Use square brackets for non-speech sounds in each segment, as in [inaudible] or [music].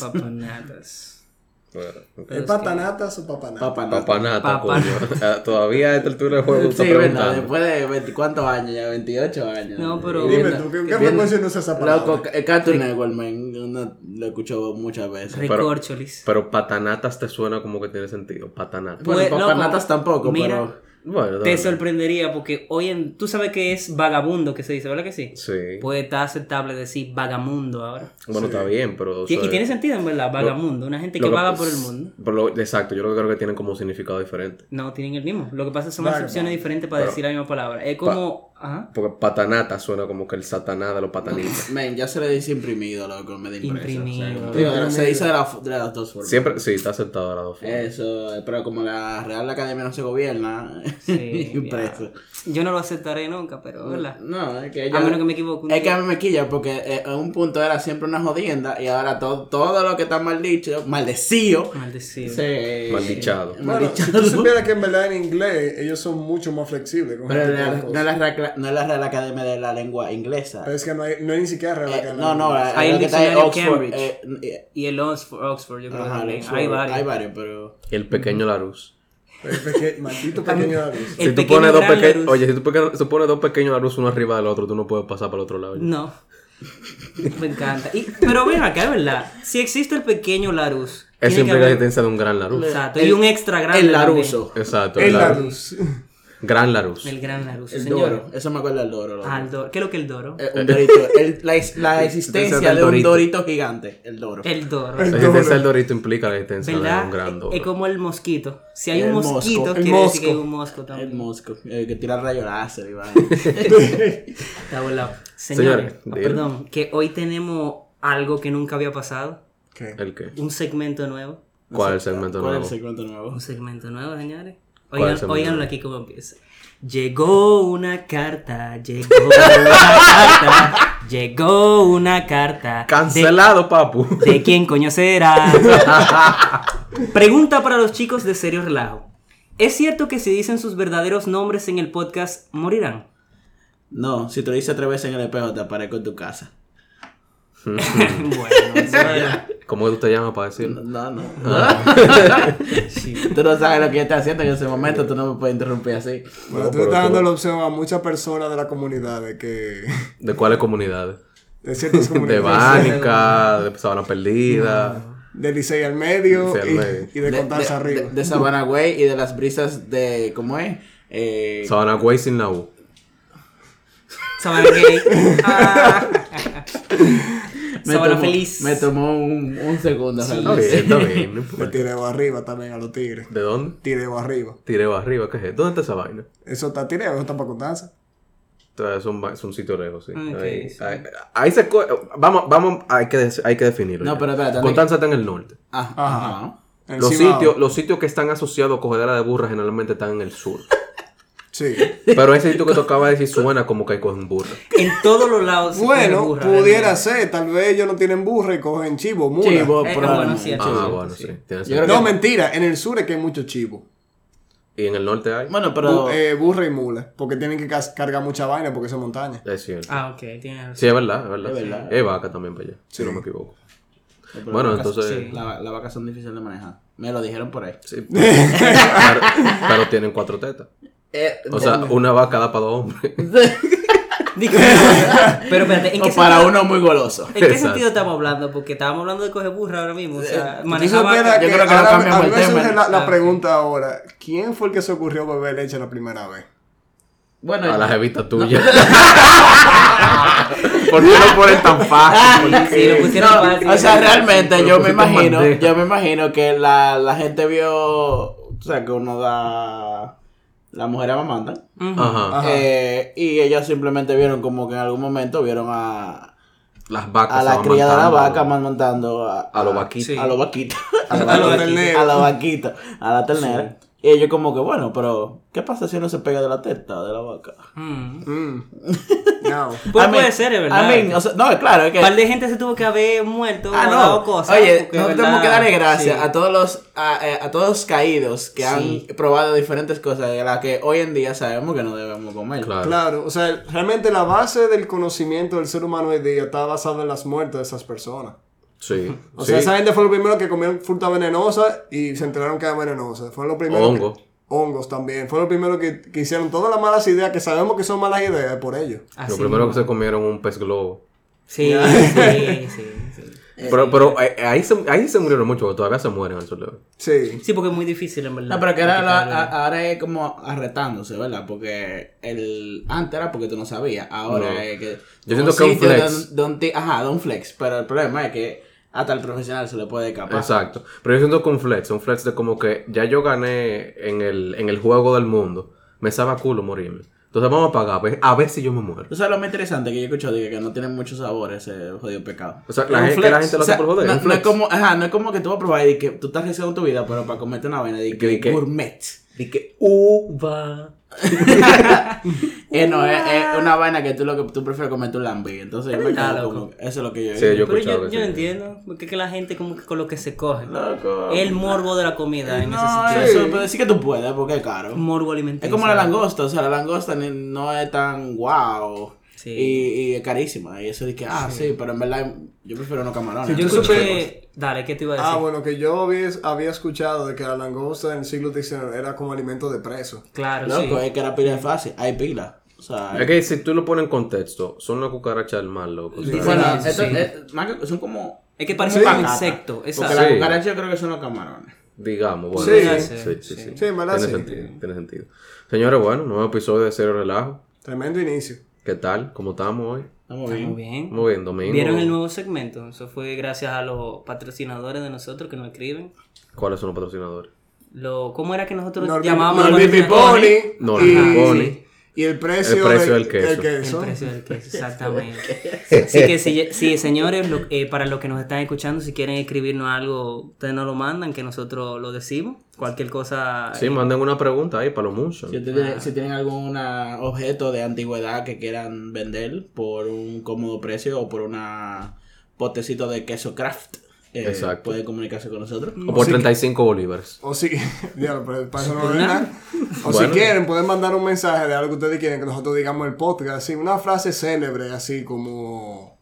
Papanatas. Bueno, ¿Es patanatas o papanatas? Papanata. Papanata, Papa. coño. [laughs] Ah, Todavía a esta altura del juego está Sí, verdad, después de 20, ¿cuántos años ya? 28 años. No, pero- Dime viendo- tú, ¿qué, frecuencia no usa esa palabra? Loco, Cartoon Network, man, uno lo escuchó muchas veces. Recorcholis. Pero patanatas te suena como que tiene sentido. Patanatas. Bueno, Pues, papanatas loco, tampoco, mira, pero... Bueno, Te verdad. sorprendería porque hoy en. Tú sabes que es vagabundo que se dice, ¿verdad que sí? Sí. Pues está aceptable decir vagamundo ahora. Bueno, está bien, pero. Y tiene sentido en verdad, vagamundo. Una gente que vaga por el mundo. por lo- exacto, yo lo que creo que tienen como un significado diferente. No, tienen el mismo. Lo que pasa es que son acepciones diferentes para Pero- decir la misma palabra. Es como. Ajá. Porque patanata suena como que el satanás de los patanitas. [laughs] Men, ya se le dice imprimido, loco, me. Imprimido. o sea, digo, se dice de, la- de las dos formas. Siempre, sí, está aceptado de las dos formas. Eso, pero como la Real Academia no se gobierna, [laughs] Sí, [laughs] impreso. Yo no lo aceptaré nunca, pero ¿verdad? No, es que A menos que me equivoque. un Es que a mí me quilla porque eh, en un punto era siempre una jodienda y ahora todo, todo lo que está mal dicho, maldecido, Maldecido. se... Maldichado. Bueno, si tú supieras que en verdad en inglés ellos son mucho más flexibles con Pero este no tipo es no es la, Real- no es la Real Academia de la Lengua Inglesa. Pero es que no hay, no hay ni siquiera Real Eh, Academia. no, no, la, Hay el que está en diccionario Oxford. Cambridge. eh, eh, Y el Oxford, Oxford yo creo que ajá, el también. Oxford, Hay varios. Hay varios, pero... Y el pequeño Larus. El peque- maldito pequeño. El si tú pones dos gran pequeños. Larus. Oye, si tú, peque- tú pones dos pequeños Larus uno arriba del otro, tú no puedes pasar para el otro lado. No. Me encanta. Y, pero ven acá, es verdad. Si existe el pequeño Larus. Que implica la existencia de un gran Larus. Exacto. El- y un extra grande. El. Laruso. Exacto. El Larus. Larus. Gran Larus. El gran Larus. El señor. Doro. Eso me acuerda del Doro. loco. Ah, el Doro. ¿Qué es lo que es el Doro? Eh, un dorito. El- la, ex- la [laughs] existencia de un dorito. gigante. El Doro. El Doro. El La existencia del Dorito implica la existencia de un gran Doro. Es como el mosquito. Si hay El un mosquito, El quiere decir que hay un mosco El también. mosco. El que tira rayo láser y va. [laughs] Está volado. Señores, ah, perdón, que hoy tenemos algo que nunca había pasado. ¿Qué? ¿El qué? Un segmento nuevo. ¿Cuál es el segmento ¿Cuál es nuevo? el segmento nuevo? Un segmento nuevo, señores. ¿Cuál es Oigan, oiganlo aquí cómo empieza. Llegó una carta, llegó una carta, llegó una carta. Cancelado, papu. ¿De, de quién coño será? [laughs] Pregunta para los chicos de Serio Relajo. ¿Es cierto que si dicen sus verdaderos nombres en el podcast morirán? No, si te lo dices tres veces en el espejo, te aparezco en tu casa. [laughs] bueno, ¿Cómo que tú te llamas para decirlo? No, no. Ah. [laughs] Tú no sabes lo que yo estoy haciendo en ese momento, tú no me puedes interrumpir así. Bueno, No, tú estás tú- dando la opción a muchas personas de la comunidad de que. [laughs] ¿De cuáles comunidades? De ciertas De comunidades. Bánica, de Sabana Perdida. De Licey al medio Licey al y, medio. y de, contarse de, arriba. de, de Sabana Güey y de las brisas de. ¿Cómo es? Eh, Sabana Güey sin la U. Sabana gay. Ah. Me Sabana tomó- feliz. Me tomó un, un segundo. Está realmente. bien, está bien. no importa. tireo arriba también a los tigres. ¿De dónde? Tireo arriba. Tireo arriba, ¿qué es? ¿Dónde está esa vaina? Eso está tireo, eso está para contarse. Es un, es un sitio lejos, sí. Ahí, sí. ahí- ahí se... Vamos, vamos, hay que, hay que definirlo. No, ya. pero espérate, Constanza está en el norte. Ah, Ajá. ajá. Los Encima- sitios, los sitios que están asociados a cogedera de burra generalmente están en el sur. Sí. [laughs] Pero ese sitio que tocaba decir suena como que cogen burra. En todos los lados. se Bueno, burra, pudiera ser. Tal vez ellos no tienen burra y cogen chivo, mula. Chivo, Eh, bueno, sí, Ah, sí, bueno, sí. sí. tiene Yo sentido. creo No, que- mentira. En el sur es que hay mucho chivo. Y en el norte hay. Bueno, pero. Bu- eh, burra y mula. Porque tienen que cargar mucha vaina porque son montañas. Es cierto. Ah, ok, tiene. Sí, es verdad, es verdad. Es sí. verdad. Es vaca también para allá, si no me equivoco. pero bueno, vacas- entonces- sí, la- Las vacas son difíciles de manejar. Me lo dijeron por ahí. Sí. [laughs] pero, pero tienen cuatro tetas. Eh, O sea, una vaca da para dos hombres. [laughs] Digo, [laughs] pero espérate, ¿en qué o para sentido- uno muy goloso. ¿En qué Exacto. sentido estamos hablando? Porque estábamos hablando de coger burra ahora mismo. O sea, Tú manejar vaca. Yo creo que ahora- a mí me surge la, la Ah, pregunta ahora. ¿Quién fue el que se ocurrió beber leche la primera vez? Bueno, A la jevita tuya. [laughs] ¿Por qué lo ponen tan fácil? ¿Por Sí, lo pusieron fácil. O sea, realmente yo me imagino, bandeja. yo me imagino que la, la gente vio, o sea, que uno da, las mujeres amamantan, Ujú. Ajá. Ajá. eh, y ellos simplemente vieron como que en algún momento vieron a, Las vacas. a la cría de la vaca amamantando a, A los vaquitos. Sí. a los vaquitos, A [laughs] A la a la vaquita, a la ternera. Y ellos como que, bueno, pero, ¿qué pasa si uno se pega de la teta de la vaca? Mm. Mm. [laughs] No. Pues I mean- puede ser, es verdad. I mean, o sea, no, claro, es que... Un par de gente se tuvo que haber muerto Ah, o no. dado cosas. Oye, tenemos que darle gracias Sí. a todos los a, eh, a todos los caídos que Sí. han probado diferentes cosas de las que hoy en día sabemos que no debemos comer. Claro. Claro, o sea, realmente la base del conocimiento del ser humano hoy día está basada en las muertes de esas personas. Sí. O sí. sea, esa gente fue lo primero que comieron fruta venenosa y se enteraron que era venenosa. Fue lo primero. Hongo. que- hongos también. Fue lo primero que, que hicieron todas las malas ideas que sabemos que son malas ideas por ellos. Así Lo primero que se comieron un pez globo. Sí, sí, [laughs] sí, sí. Pero, pero eh, ahí, se, ahí se murieron mucho, porque todavía se mueren. Sí. Sí, porque es muy difícil en verdad. No, pero que ahora, la- practicarlo. a- ahora es como arretándose, ¿verdad? Porque el antes era porque tú no sabías, ahora No. es que... Yo siento que un flex. don- donde- ajá, de un flex, pero el problema es que hasta el profesional se le puede escapar. Exacto. Pero yo siento que un flex, un flex de como que ya yo gané en el, en el juego del mundo. Me sabe a culo morirme. Entonces vamos a pagar a ver, a ver si yo me muero. Tú sabes lo más interesante que yo he escuchado, de que, que no tiene muchos sabores ese jodido pecado. O sea, la gente, que la gente lo O sea, hace por joder. no, es como, ajá, no es como que tú vas a probar y que tú estás arriesgando tu vida, pero para comerte una vaina de Que- gourmet. Y que uva. [laughs] Eh, no, es, es una vaina que tú lo que tú prefieres comer tu lambi. Entonces yo me quedo loco. como, eso es lo que yo Sí, yo he Pero escuchado yo, que yo sí. entiendo, porque es que la gente como que con lo que se coge. Loco. El morbo de la comida en No, ese sentido. eso, pero sí que tú puedes, porque es caro. Morbo alimenticio. Es como la langosta, o sea, la langosta ni- no es tan guau. Sí. Y, y es carísima. Y eso de que, ah, sí, pero en verdad yo prefiero no camarones. Yo Tú escuché... Dale, ¿qué te iba a decir? Ah, bueno, que yo había, había escuchado de que la langosta en el siglo XIX era como alimento de preso. Claro, Loco, sí. es que la pila es fácil. Hay pila. O sea, Es que si tú lo pones en contexto, son una cucaracha del mal, loco. Sí, bueno, sí, esto sí. es- más que- son como. Es que parece un insecto. Porque Exacto. la Sí. cucaracha yo creo que son los camarones. Digamos, bueno. Sí. sí, sí, sí. Sí. Sí, Tiene sí. sentido, tiene sentido. Señores, bueno, nuevo episodio de Cero Relajo. Tremendo inicio. ¿Qué tal? ¿Cómo estamos hoy? Estamos Muy bien. bien. Muy bien, domingo. ¿Vieron el nuevo segmento? Eso fue gracias a los patrocinadores de nosotros que nos escriben. ¿Cuáles son los patrocinadores? Lo, ¿Cómo era que nosotros Norby- llamábamos Norby? Piponi. Norby y- Piponi. Y el precio, El precio de- del queso. El precio del queso, [laughs] exactamente. Así que si, si, señores, lo- eh, para los que nos están escuchando, si quieren escribirnos algo, ustedes nos lo mandan, que nosotros lo decimos. Cualquier cosa. Sí, eh, manden una pregunta ahí para los muchos. Si, ustedes- si tienen algún objeto de antigüedad que quieran vender por un cómodo precio o por una potecito de queso craft, eh, Exacto. pueden comunicarse con nosotros. O por 35 bolívares. O si, [laughs] diablo, pero para eso no Por es [laughs] nada. nada. O Bueno. si quieren, pueden mandar un mensaje de algo que ustedes quieren que nosotros digamos en el podcast. Así, una frase célebre, así como.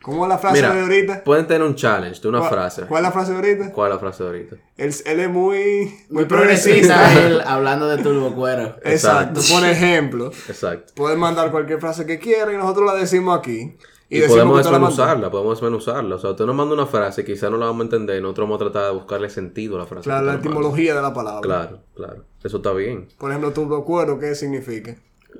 ¿Cómo es la frase de ahorita? pueden tener un challenge de una ¿Cuál- frase. ¿Cuál es la frase de ahorita? ¿Cuál es la frase de ahorita? Él, él es muy, muy progresista progresista. [laughs] él hablando de turbo cuero. Exacto. Exacto. Por ejemplo, Exacto. pueden mandar cualquier frase que quieran y nosotros la decimos aquí. Y, Y, podemos que desmenuzarla, podemos desmenuzarla. O sea, usted nos manda una frase, quizá no la vamos a entender y nosotros vamos a tratar de buscarle sentido a la frase. Claro, que la etimología de la palabra. Claro, claro. Eso está bien. Por ejemplo, turbocuero, ¿qué significa?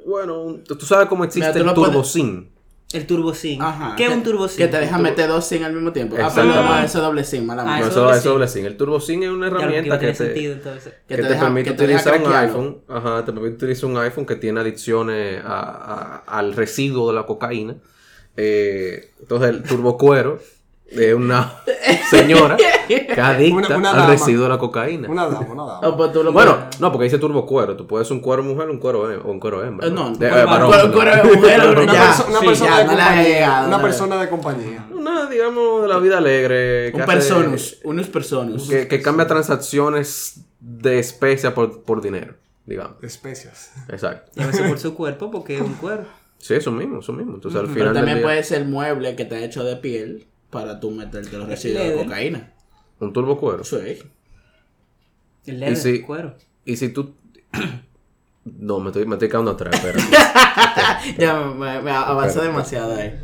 Bueno, tú sabes cómo existe Mira, el turbocin. El turbo zinc. Ajá. ¿Qué es que- un turbo zinc? Que te deja meter dos sin al mismo tiempo. Ah, pero no, eso es doble sin, mala Ah, No, mía. eso eso, doble eso sin. doble sin. El turbocin es una que herramienta no que tiene te, sentido entonces. que Que te, te deja- permite que te deja utilizar un iPhone. Ajá, te permite utilizar un iPhone que tiene adicciones a- a- al residuo de la cocaína. Eh, entonces, el turbocuero es una [laughs] señora que adicta Una- una al dama. residuo de la cocaína. Una dama, una dama. Pues tú lo Bueno, puedes- no, porque dice turbo cuero. Tú puedes ser un cuero mujer o un cuero, hem- o un cuero hembra. Eh, no, De- cuero- varón, cuero- perdón. cuero de mujer, [laughs] Una, ya, no. perso- una sí, persona ya, de compañía. llegado, una persona de compañía. Una, digamos, de la vida alegre. Un hace- personus, unos personus. Que, que cambia transacciones de especia por, por dinero, digamos. Especias. Exacto. Y a veces por su cuerpo, porque es un cuero. Sí, eso mismo, eso mismo. Entonces, al Pero final del también día, puede ser mueble que te ha hecho de piel para tú meterte los residuos de Leather. cocaína. un turbo cuero. Sí. El leather, si- cuero. Y si tú... [coughs] No, me estoy, me estoy quedando atrás, espérate. [laughs] ya me, me avanzó demasiado ahí.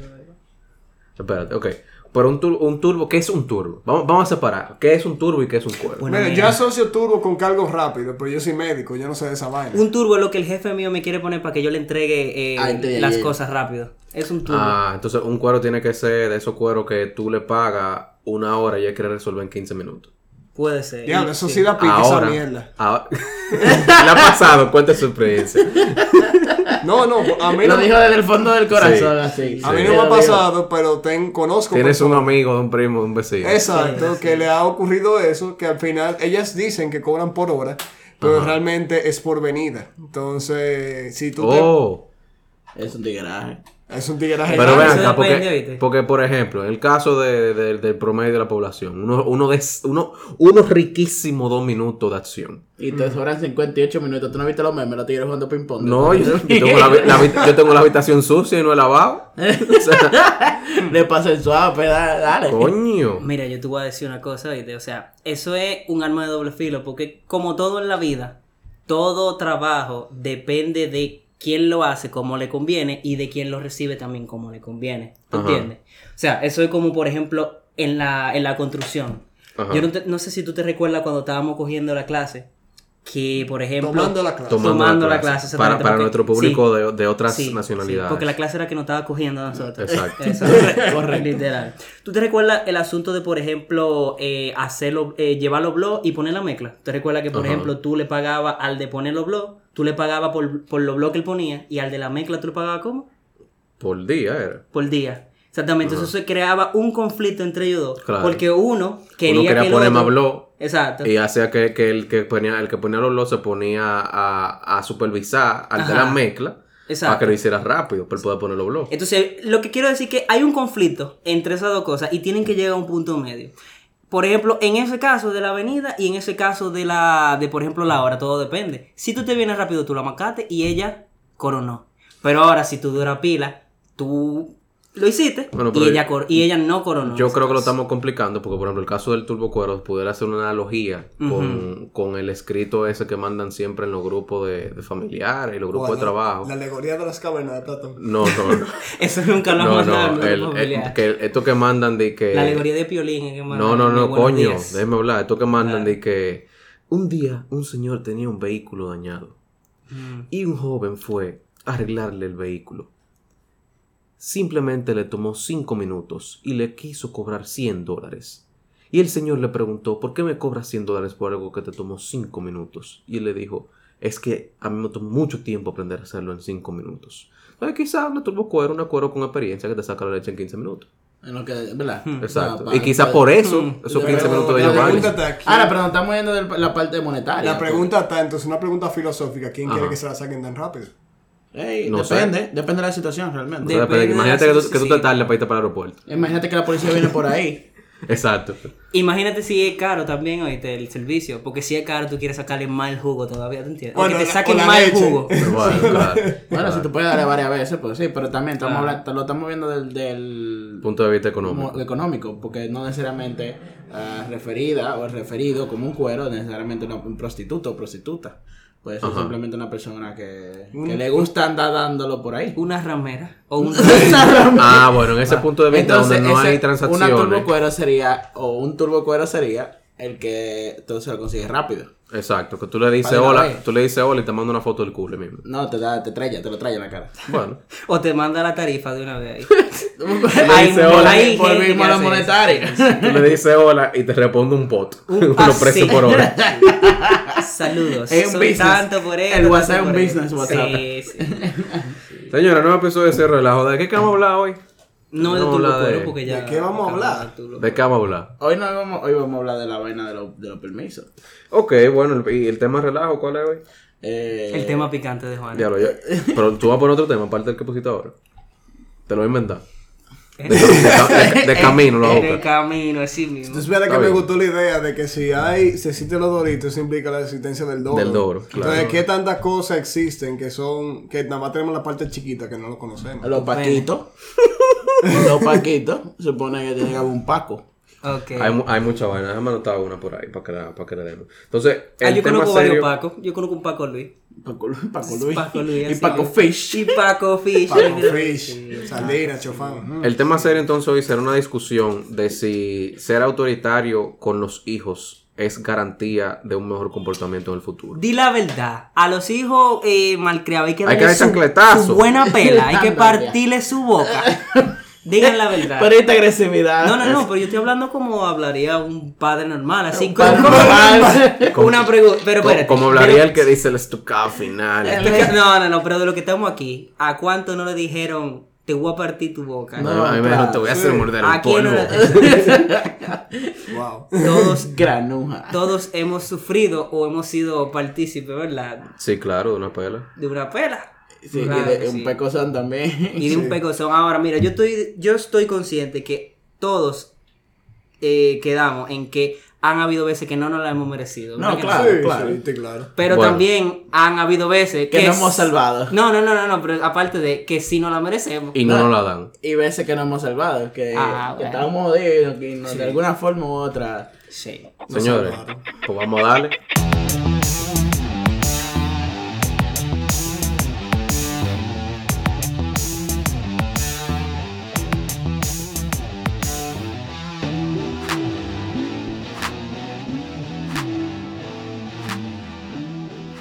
espérate, ok. Pero un, tur- un turbo, ¿qué es un turbo? Vamos, vamos a separar. ¿Qué es un turbo y qué es un cuero? Bueno, Mira, mira. yo asocio turbo con cargo rápido, pero yo soy médico, yo no sé de esa vaina. Un turbo es lo que el jefe mío me quiere poner para que yo le entregue eh, Ah, las ya, ya. cosas rápido. Es un turbo. Ah, entonces un cuero tiene que ser de esos cueros que tú le pagas una hora y él quiere resolver en 15 minutos. Puede ser. Diablo, eso sí da pique esa Ahora, mierda. ahora- [laughs] le ha pasado, cuenta su experiencia. [laughs] No, no, a mí Lo no, dijo desde el fondo del corazón, así. a mí Sí. no me ha pasado, pero ten, conozco Tienes un amigo, un primo, un vecino. Exacto, Sí, que le ha ocurrido eso, que al final ellas dicen que cobran por hora, pero realmente es por venida. Entonces, si tú te... Oh, Es un tigreaje. Es un tigre Pero vean acá, depende, porque, ¿oíste? porque, por ejemplo, en el caso de- de- del promedio de la población, uno, uno, de, uno, uno riquísimo dos minutos de acción. Y te sobran 58 minutos. ¿Tú no viste los memes? Los tigres jugando ping-pong. No, yo, yo tengo la, yo tengo la habitación sucia y no he lavado. [laughs] O sea, Le pasa el suave, dale. dale. coño. Mira, yo te voy a decir una cosa, ¿oíste? O sea, eso es un arma de doble filo, porque como todo en la vida, todo trabajo depende de quién lo hace como le conviene y de quién lo recibe también como le conviene. ¿Tú Ajá. entiendes? O sea, eso es como, por ejemplo, en la, en la construcción. Ajá. Yo no, te- no sé si tú te recuerdas cuando estábamos cogiendo la clase, que, por ejemplo... Tomando la clase. Tomando la clase, para, para porque- nuestro público sí. de, de otras Sí, nacionalidades. sí, porque la clase era que nos estaba cogiendo a nosotros. Exacto. [laughs] Eso, [laughs] correcto, literal. ¿Tú te recuerdas el asunto de, por ejemplo, eh, hacerlo, eh, llevar los blogs y poner la mezcla? ¿Te recuerdas que, por Ajá. ejemplo, tú le pagabas al de poner los blogs, tú le pagabas por, por los blogs que él ponía y al de la mezcla tú le pagabas cómo? Por día era. Por día. Exactamente, eso se creaba un conflicto entre ellos dos. Claro. Porque uno quería, Uno quería que el poner otro- más blog Exacto. y hacía que, que el que ponía el que ponía los blogs se ponía a, a supervisar al de la mezcla Exacto. para que lo hiciera rápido, para poder poner los blogs. Entonces, lo que quiero decir es que hay un conflicto entre esas dos cosas y tienen que llegar a un punto medio. Por ejemplo, en ese caso de la avenida y en ese caso de la, de por ejemplo, la hora, todo depende. Si tú te vienes rápido, tú la marcaste y ella coronó. Pero ahora, si tú dura pila, tú lo hiciste Bueno, y, ella cor- y ella no coronó. Yo creo que lo caso. estamos complicando porque, por ejemplo, el caso del turbo cuero pudiera hacer una analogía con, con el escrito ese que mandan siempre en los grupos de, de familiares y los grupos de Bueno, trabajo. La alegoría de las cavernas de Platón. No, no, no. [laughs] Eso nunca lo no, han mandado no, el- grupo el- que esto que mandan de que... La alegoría de Piolín. es que mandan No, no, no, coño, Días. déjeme hablar. Esto que mandan de que un día un señor tenía un vehículo dañado Mm. y un joven fue a arreglarle el vehículo. Simplemente le tomó cinco minutos y le quiso cobrar 100 dólares. Y el señor le preguntó, ¿por qué me cobras 100 dólares por algo que te tomó cinco minutos? Y él le dijo, es que a mí me tomó mucho tiempo aprender a hacerlo en cinco minutos. Entonces quizás una turbo cuero, una cuero con experiencia que te saca la leche en 15 minutos. En lo que, ¿verdad? Exacto. O sea, y quizás para- por eso, Mm. esos Pero 15 minutos de aquí. Ahora, pero nos estamos yendo de la parte monetaria. La pregunta está, entonces, una pregunta filosófica. ¿Quién Ajá. quiere que se la saquen tan rápido? No sé. depende, depende de la situación realmente. O sea, Depende de imagínate que tú, que tú te tardes para irte para el aeropuerto. Imagínate que la policía viene por ahí. [laughs] Exacto. Imagínate si es caro también oíste, el servicio, porque si es caro tú quieres sacarle el jugo todavía, ¿te entiendes? Bueno, o que te saquen leche. jugo. [laughs] Bueno, claro. Bueno, si tú puedes darle varias veces, pues sí, pero también estamos Claro. hablando, lo estamos viendo del, del Punto de vista económico. económico, porque no necesariamente ah, referida o referido como un cuero, necesariamente una- un prostituto o prostituta. Puede ser Ajá. simplemente una persona que, que le gusta andar dándolo por ahí. Una ramera o un [laughs] Ah, bueno, en ese punto de vista Entonces, donde no ese- hay una transacciones. turbo cuero sería, o un turbo cuero sería el que entonces lo consigue rápido. Exacto, que tú le dices una hola, tú le dices hola y te manda una foto del culo mismo. No, te da, te trae, te lo trae en la cara. Bueno, [laughs] o te manda la tarifa de una vez. [laughs] Ahí dice hola. por mismo la monetaria. tú le dices hola y te responde un pot. Un- ah, sí. por hora. Saludos. Es un Soy business. tanto por esto. El WhatsApp es un por business, esto. WhatsApp. Sí, sí. [laughs] Señora, no de ese relajo. ¿De qué que vamos a hablar hoy? No de Vamos a turbo hablar de- porque ya. ¿De qué vamos a hablar? ¿De qué vamos a hablar? Hoy no vamos, hoy vamos a hablar de la vaina de, los- de los permisos. Ok, bueno, ¿y el tema relajo cuál es hoy? Eh, El tema picante de Juan. Yo. Pero tú vas a poner otro tema, aparte del que pusiste ahora. Te lo voy a inventar. De, de- de- camino lo [laughs] En el camino, así mismo. Entonces, fíjate que me gustó la idea de que si hay, si existen los doritos, eso implica la existencia del doro. Del doro, claro. Entonces, ¿qué tantas cosas existen que son, que nada más tenemos la parte chiquita que no lo conocemos? Los paquitos. los paquitos. Se supone que tiene que haber un paco. Ok. Hay, hay mucha vaina. Déjame anotar una por ahí para que, la, para que le demos. Entonces, Ah, el yo tema conozco serio. varios Pacos. Yo conozco un Paco Luis. Paco, Paco Luis. Paco Luis. y Paco. Fish. Y Paco Fish. Paco Fish, sardina, chofán. El tema serio entonces hoy será una discusión de si ser autoritario con los hijos es garantía de un mejor comportamiento en el futuro. Di la verdad. A los hijos eh, malcriados hay que Hay que darle dar su, su buena pela. Hay que partirle su boca. [laughs] Digan la verdad. Pero esta agresividad. No, no, no, pero yo estoy hablando como hablaría un padre normal, así Un como, padre normal. [laughs] como una pregunta, pero espérate. como hablaría pero- el que dice el estucado final. No, no, no, pero de lo que estamos aquí, ¿a cuánto no le dijeron te voy a partir tu boca? No, a mí me dijeron, te voy a hacer morder ¿A el quién no polvo. [laughs] Wow. Todos, [laughs] Granuja. todos hemos sufrido o hemos sido partícipes, ¿verdad? Sí, claro, de una pela. De una pela. Sí, y de un sí. pecozón también. Y de un pecozón. Ahora, mira, yo estoy, yo estoy consciente que todos eh, quedamos en que han habido veces que no nos la hemos merecido. No, ¿verdad que claro. sí, claro. claro. Pero Bueno. también han habido veces Que que... nos hemos salvado. No, no, no, no, no, pero aparte de que sí nos la merecemos. Y no nos la dan. Y veces que nos hemos salvado, que, Ah, que bueno. estamos jodidos, que no- de alguna forma u otra. Sí. Señores, salvaron. pues vamos a darle.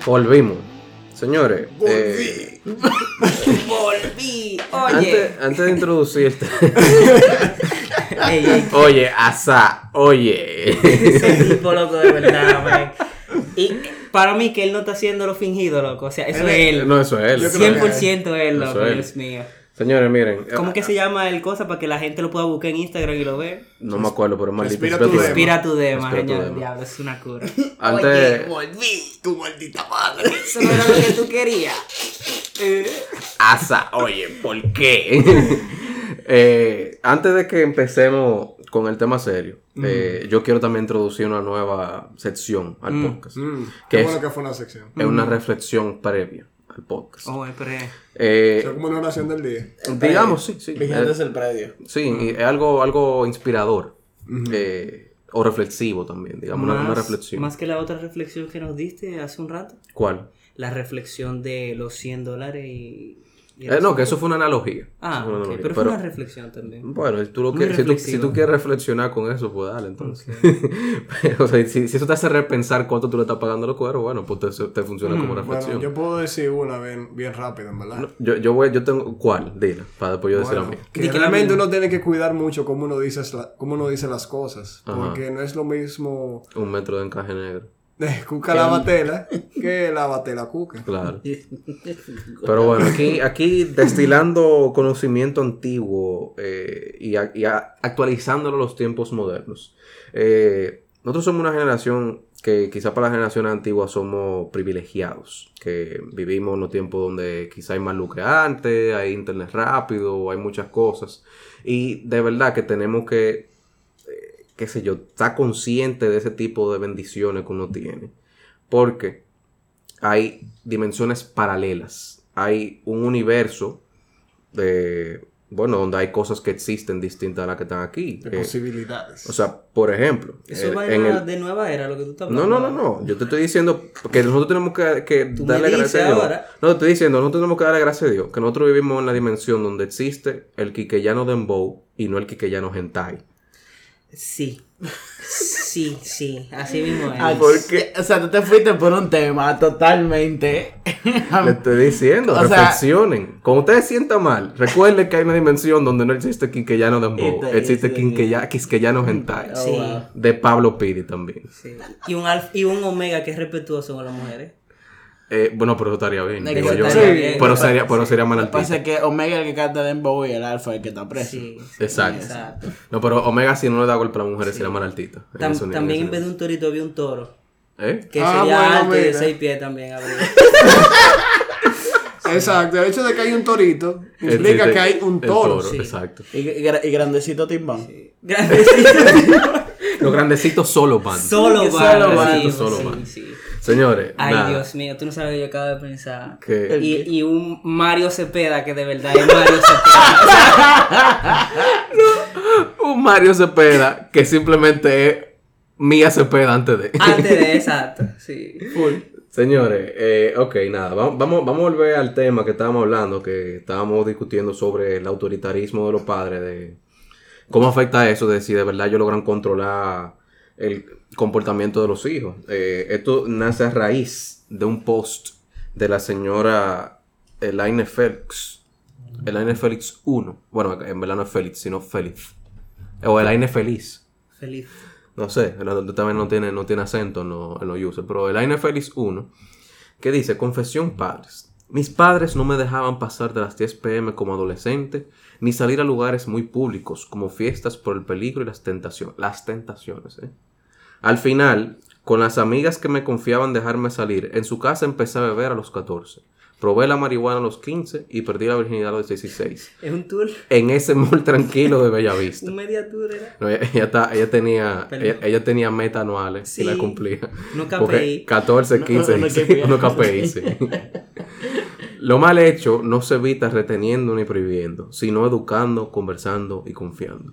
Volvimos. Señores, eh, [laughs] Volví. Oye. antes de introducirte, [laughs] Ey, ey, oye, Asa, oye. ese tipo loco de verdad, man. Y para mí que él no está haciendo lo fingido, loco. O sea, eso es él. No, eso es él. Yo creo que- 100% él, loco, Eso es él. Dios mío. Señores, miren. ¿Cómo eh, que se llama el cosa para que la gente lo pueda buscar en Instagram y lo vea? No me acuerdo, pero es maldito. Respira tu. Respira tu dema, señor. Diablo, es una cura. [laughs] Antes, volví, tu maldita madre. [laughs] Eso no era lo que tú querías. [laughs] Asa, oye, ¿por qué? Eh, antes de que empecemos con el tema serio, eh, yo quiero también introducir una nueva sección al podcast. Mm, ¿Qué qué es? bueno que fue una sección. Es una reflexión previa al podcast. Oh, pero Eh, Fue como una oración del día. digamos, sí, sí. Vigilantes Eh, el predio. sí, y es algo, algo inspirador. eh, o reflexivo también, digamos, una, una más, reflexión. más que la otra reflexión que nos diste hace un rato. ¿Cuál? La reflexión de los 100 dólares y... Eh, no, que eso fue una analogía. Ah, fue una analogía, pero fue una reflexión también. Bueno, tú lo quieres- si, tú, reflexivo. si tú quieres reflexionar con eso, pues dale, entonces. [laughs] o sea, si, si eso te hace repensar cuánto tú le estás pagando a los cueros, bueno, pues te, te funciona como reflexión. Bueno, yo puedo decir una bien, bien rápido, en verdad. yo, yo, voy, yo tengo. ¿Cuál? Dila, para después yo decir Bueno, a mí. que Di que la realmente uno tiene que cuidar mucho cómo uno dice, la- cómo uno dice las cosas. Porque no es lo mismo Un metro de encaje negro. Cuca la batela que la batela cuca. Claro. [laughs] Pero bueno, aquí, aquí destilando conocimiento antiguo eh, y, a- y a- actualizándolo a los tiempos modernos. Eh, nosotros somos una generación que quizá para las generaciones antiguas somos privilegiados, que vivimos en los tiempos donde quizá hay más luz que antes, hay internet rápido, hay muchas cosas. Y de verdad que tenemos que, qué sé yo, estar consciente de ese tipo de bendiciones que uno tiene. Porque hay dimensiones paralelas. Hay un universo de, bueno, donde hay cosas que existen distintas a las que están aquí. De Eh, posibilidades. o sea, por ejemplo, Eso en- va en el- de nueva era lo que tú estás no, hablando. no, no, no. Yo te estoy diciendo que nosotros tenemos que, darle gracias a Dios. ahora. No, te estoy diciendo, nosotros tenemos que darle gracias a Dios. Que nosotros vivimos en la dimensión donde existe el Kikeyano Dembow y no el Kikeyano Hentai. Sí. Sí, sí. Así mismo es. Ah, porque, o sea, tú te fuiste por un tema totalmente. Le estoy diciendo, [laughs] O sea- reflexionen. Cuando ustedes se sientan mal, recuerden que hay una dimensión donde no existe Kikeyano Dembow. Este- Existe este- Quinqueya- Quisqueyano Hentai. Sí. De Pablo Piri también. Sí. Y un alf y un omega que es respetuoso con las mujeres. Eh, bueno, pero eso estaría bien. Es digo que yo. estaría bien. Pero Sí. sería, pero sería mal que pasa que Omega es el que canta Dembow y el Alfa es el que está preso. Sí. Exacto. Exacto. No, pero Omega si no le da golpe a las mujeres sería mal altito. En Tam- eso ni- también en en vez de un torito había un toro. ¿Eh? Que Ah, sería bueno, alto y de. 6 pies también. [laughs] Exacto, el hecho de que hay un torito implica Existe que hay un toro. sí. Exacto. Y, y gra- y grandecito timbán. Grandecito. [laughs] Los grandecitos solo van. Solo Que va. solo van, sí, solo sí, van. Señores, Ay, nada, Dios mío, tú no sabes lo que yo acabo de pensar. Y, y un Mario Cepeda que de verdad es Mario Cepeda. [laughs] un Mario Cepeda que simplemente es Mía Cepeda antes de. Antes de [laughs] exacto, sí. Señores, eh, ok, nada, vamos, vamos, vamos a volver al tema que estábamos hablando, que estábamos discutiendo sobre el autoritarismo de los padres, de cómo afecta eso, de si de verdad ellos logran controlar el comportamiento de los hijos. Eh, esto nace a raíz de un post de la señora Elaine Félix, Elaine Félix 1, bueno, en verdad no es Félix, sino Félix, o Elaine Feliz. Feliz. No sé, el- también no tiene, no tiene acento en los en los users, pero el Aine Félix 1, que dice, confesión padres. Mis padres no me dejaban pasar de las 10 pm como adolescente, ni salir a lugares muy públicos, como fiestas por el peligro y las tentaciones. Las tentaciones, ¿eh? Al final, con las amigas que me confiaban dejarme salir, en su casa empecé a beber a los 14. Probé la marihuana a los 15 y perdí la virginidad a los 16. Es un tour, En ese mall tranquilo de Bellavista. [laughs] un media tour era. No, ella, ella está- ella tenía, ella, ella tenía meta anuales y la Sí. cumplía. No KPI. 14, 15, no sí, KPI. no KPI, sí. Lo mal hecho no se evita reteniendo ni prohibiendo, sino educando, conversando y confiando.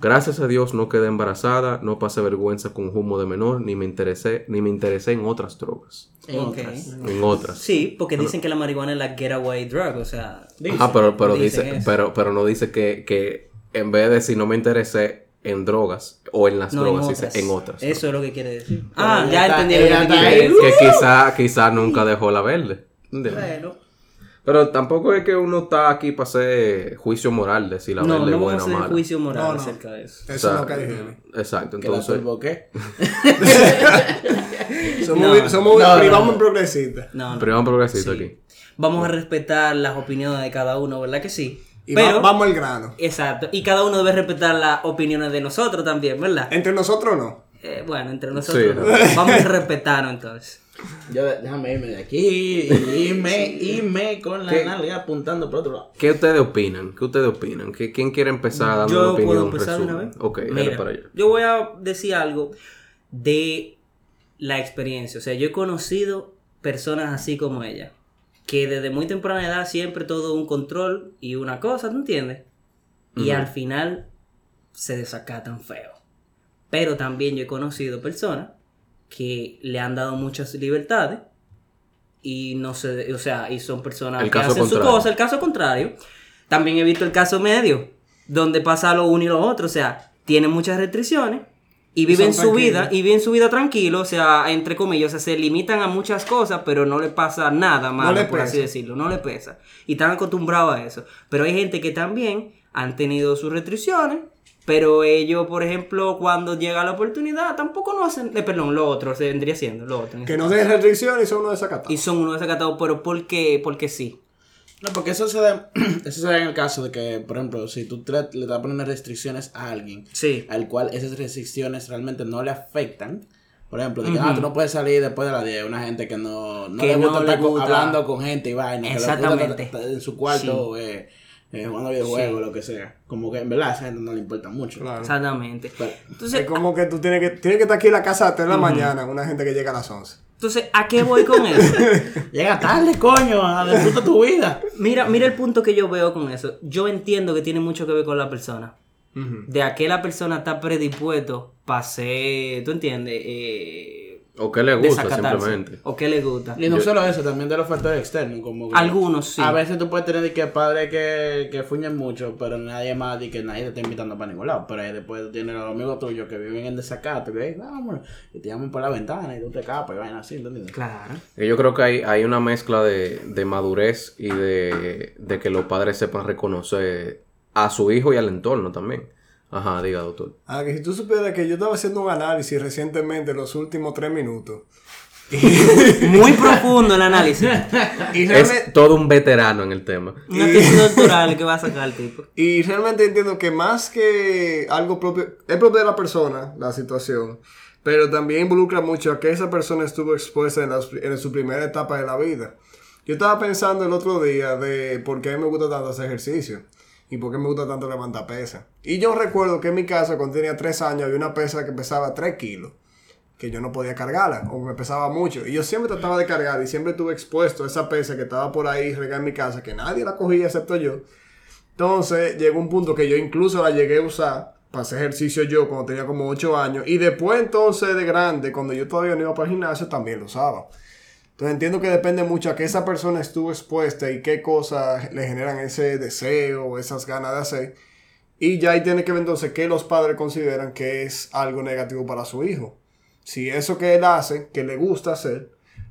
Gracias a Dios no quedé embarazada, no pasé vergüenza con humo de menor, ni me interesé, ni me interesé en otras drogas. En otras. En otras. Sí, porque dicen que la marihuana es la getaway drug, o sea. Ah, pero, pero Dicen dice, eso. pero, pero no dice que, que en vez de decir no me interesé en drogas o en las No, en drogas, otras. dice en otras. Eso es lo que quiere decir. Ah, ya entendí lo que que quizá, quizá nunca dejó la verde. Bueno. Pero tampoco es que uno está aquí para hacer juicio moral de si la No, verde no es buena vamos a o hacer mala. juicio moral No, no. acerca de eso. Eso O sea, es lo que dijeron. Exacto, ¿Que la entonces. qué? [laughs] Somos, No. somos No, no, privamos no. en progresista. No, no. Pero vamos progresito Sí. aquí. Vamos a respetar las opiniones de cada uno, ¿verdad que sí? Y Pero, va- vamos al grano. exacto. Y cada uno debe respetar las opiniones de nosotros también, ¿verdad? Entre nosotros no. Eh, bueno, entre nosotros Sí. no. Vamos a respetarnos entonces. Yo déjame irme de aquí y irme, irme con la ¿Qué? nalga apuntando por otro lado. ¿Qué ustedes opinan? ¿Qué ustedes opinan? ¿Qué- ¿Quién quiere empezar dando Yo una opinión? puedo empezar de una vez. Ok, dale Mira, para allá. yo voy a decir algo de la experiencia. O sea, yo he conocido personas así como ella, que desde muy temprana edad siempre todo un control y una cosa, ¿tú entiendes? Y al final se desacatan feo. Pero también yo he conocido personas que le han dado muchas libertades y no sé, o sea, y son personas El que hacen su cosa, el caso contrario. También he visto el caso medio, donde pasa lo uno y lo otro, o sea, tienen muchas restricciones y viven su vida, y viven su vida tranquilo, o sea, entre comillas, o sea, se limitan a muchas cosas, pero no le pasa nada malo, le por así decirlo, no le pesa. Y están acostumbrados a eso. Pero hay gente que también han tenido sus restricciones, pero ellos, por ejemplo, cuando llega la oportunidad, tampoco no hacen, eh, perdón, lo otro, se vendría siendo, lo otro. Que no den restricciones y son unos desacatados. Y son unos desacatados, pero porque, porque sí. No, porque eso se da, [clears throat] eso se da en el caso de que, por ejemplo, si tú le estás poniendo restricciones a alguien, Sí. al cual esas restricciones realmente no le afectan. Por ejemplo, de que ah, tú no puedes salir después de las 10. Una gente que no, no Que le gusta no estar gusta. hablando con gente y vaina. Que le gusta Exactamente. estar- en su cuarto eh, eh, jugando videojuegos, lo que sea. Como que en verdad a esa gente no le importa mucho. Claro. Exactamente. Pero- Entonces, Es como que tú tienes que, tienes que estar aquí en la casa a las 3 de la mañana, una gente que llega a las 11. entonces, ¿a qué voy con eso? [laughs] Llega tarde, coño, a disfruta tu vida. Mira, mira el punto que yo veo con eso. Yo entiendo que tiene mucho que ver con la persona. De a qué la persona está predispuesto para ser, ¿tú entiendes? Eh, ¿O qué le gusta simplemente? O qué le gusta. Y no solo eso, también de los factores externos. Como que Algunos sí. A veces tú puedes tener de que padres que, que fuñen mucho, pero nadie más y que nadie te está invitando para ningún lado. Pero ahí después tú tienes a los amigos tuyos que viven en desacato, que "Ey, vámonos, y te llaman por la ventana y tú te capas y vaina así, ¿entiendes? Claro. Y Yo creo que hay, hay una mezcla de, de madurez y de, de que los padres sepan reconocer a su hijo y al entorno también. Ajá, diga, doctor. Ah, que si tú supieras que yo estaba haciendo un análisis recientemente, los últimos 3 minutos. [laughs] Muy profundo el análisis. Y realmente, Es todo un veterano en el tema. Una tesis [laughs] doctoral que va a sacar el tipo. y realmente entiendo que más que algo propio, es propio de la persona, la situación, pero también involucra mucho a que esa persona estuvo expuesta en su primera etapa de la vida. Yo estaba pensando el otro día de por qué me gusta tanto hacer ejercicio y por qué me gusta tanto levantar pesas. Y yo recuerdo que en mi casa, cuando tenía 3 años, había una pesa que pesaba 3 kilos. que yo no podía cargarla o me pesaba mucho. Y yo siempre trataba de cargar y siempre estuve expuesto a esa pesa que estaba por ahí regada en mi casa, que nadie la cogía excepto yo. Entonces llegó un punto que yo incluso la llegué a usar para hacer ejercicio yo cuando tenía como 8 años. Y después entonces de grande, cuando yo todavía no iba para el gimnasio, también lo usaba. Entonces entiendo que depende mucho a qué esa persona estuvo expuesta y qué cosas le generan ese deseo esas ganas de hacer. Y ya ahí tiene que ver entonces qué los padres consideran que es algo negativo para su hijo. Si eso que él hace, que le gusta hacer,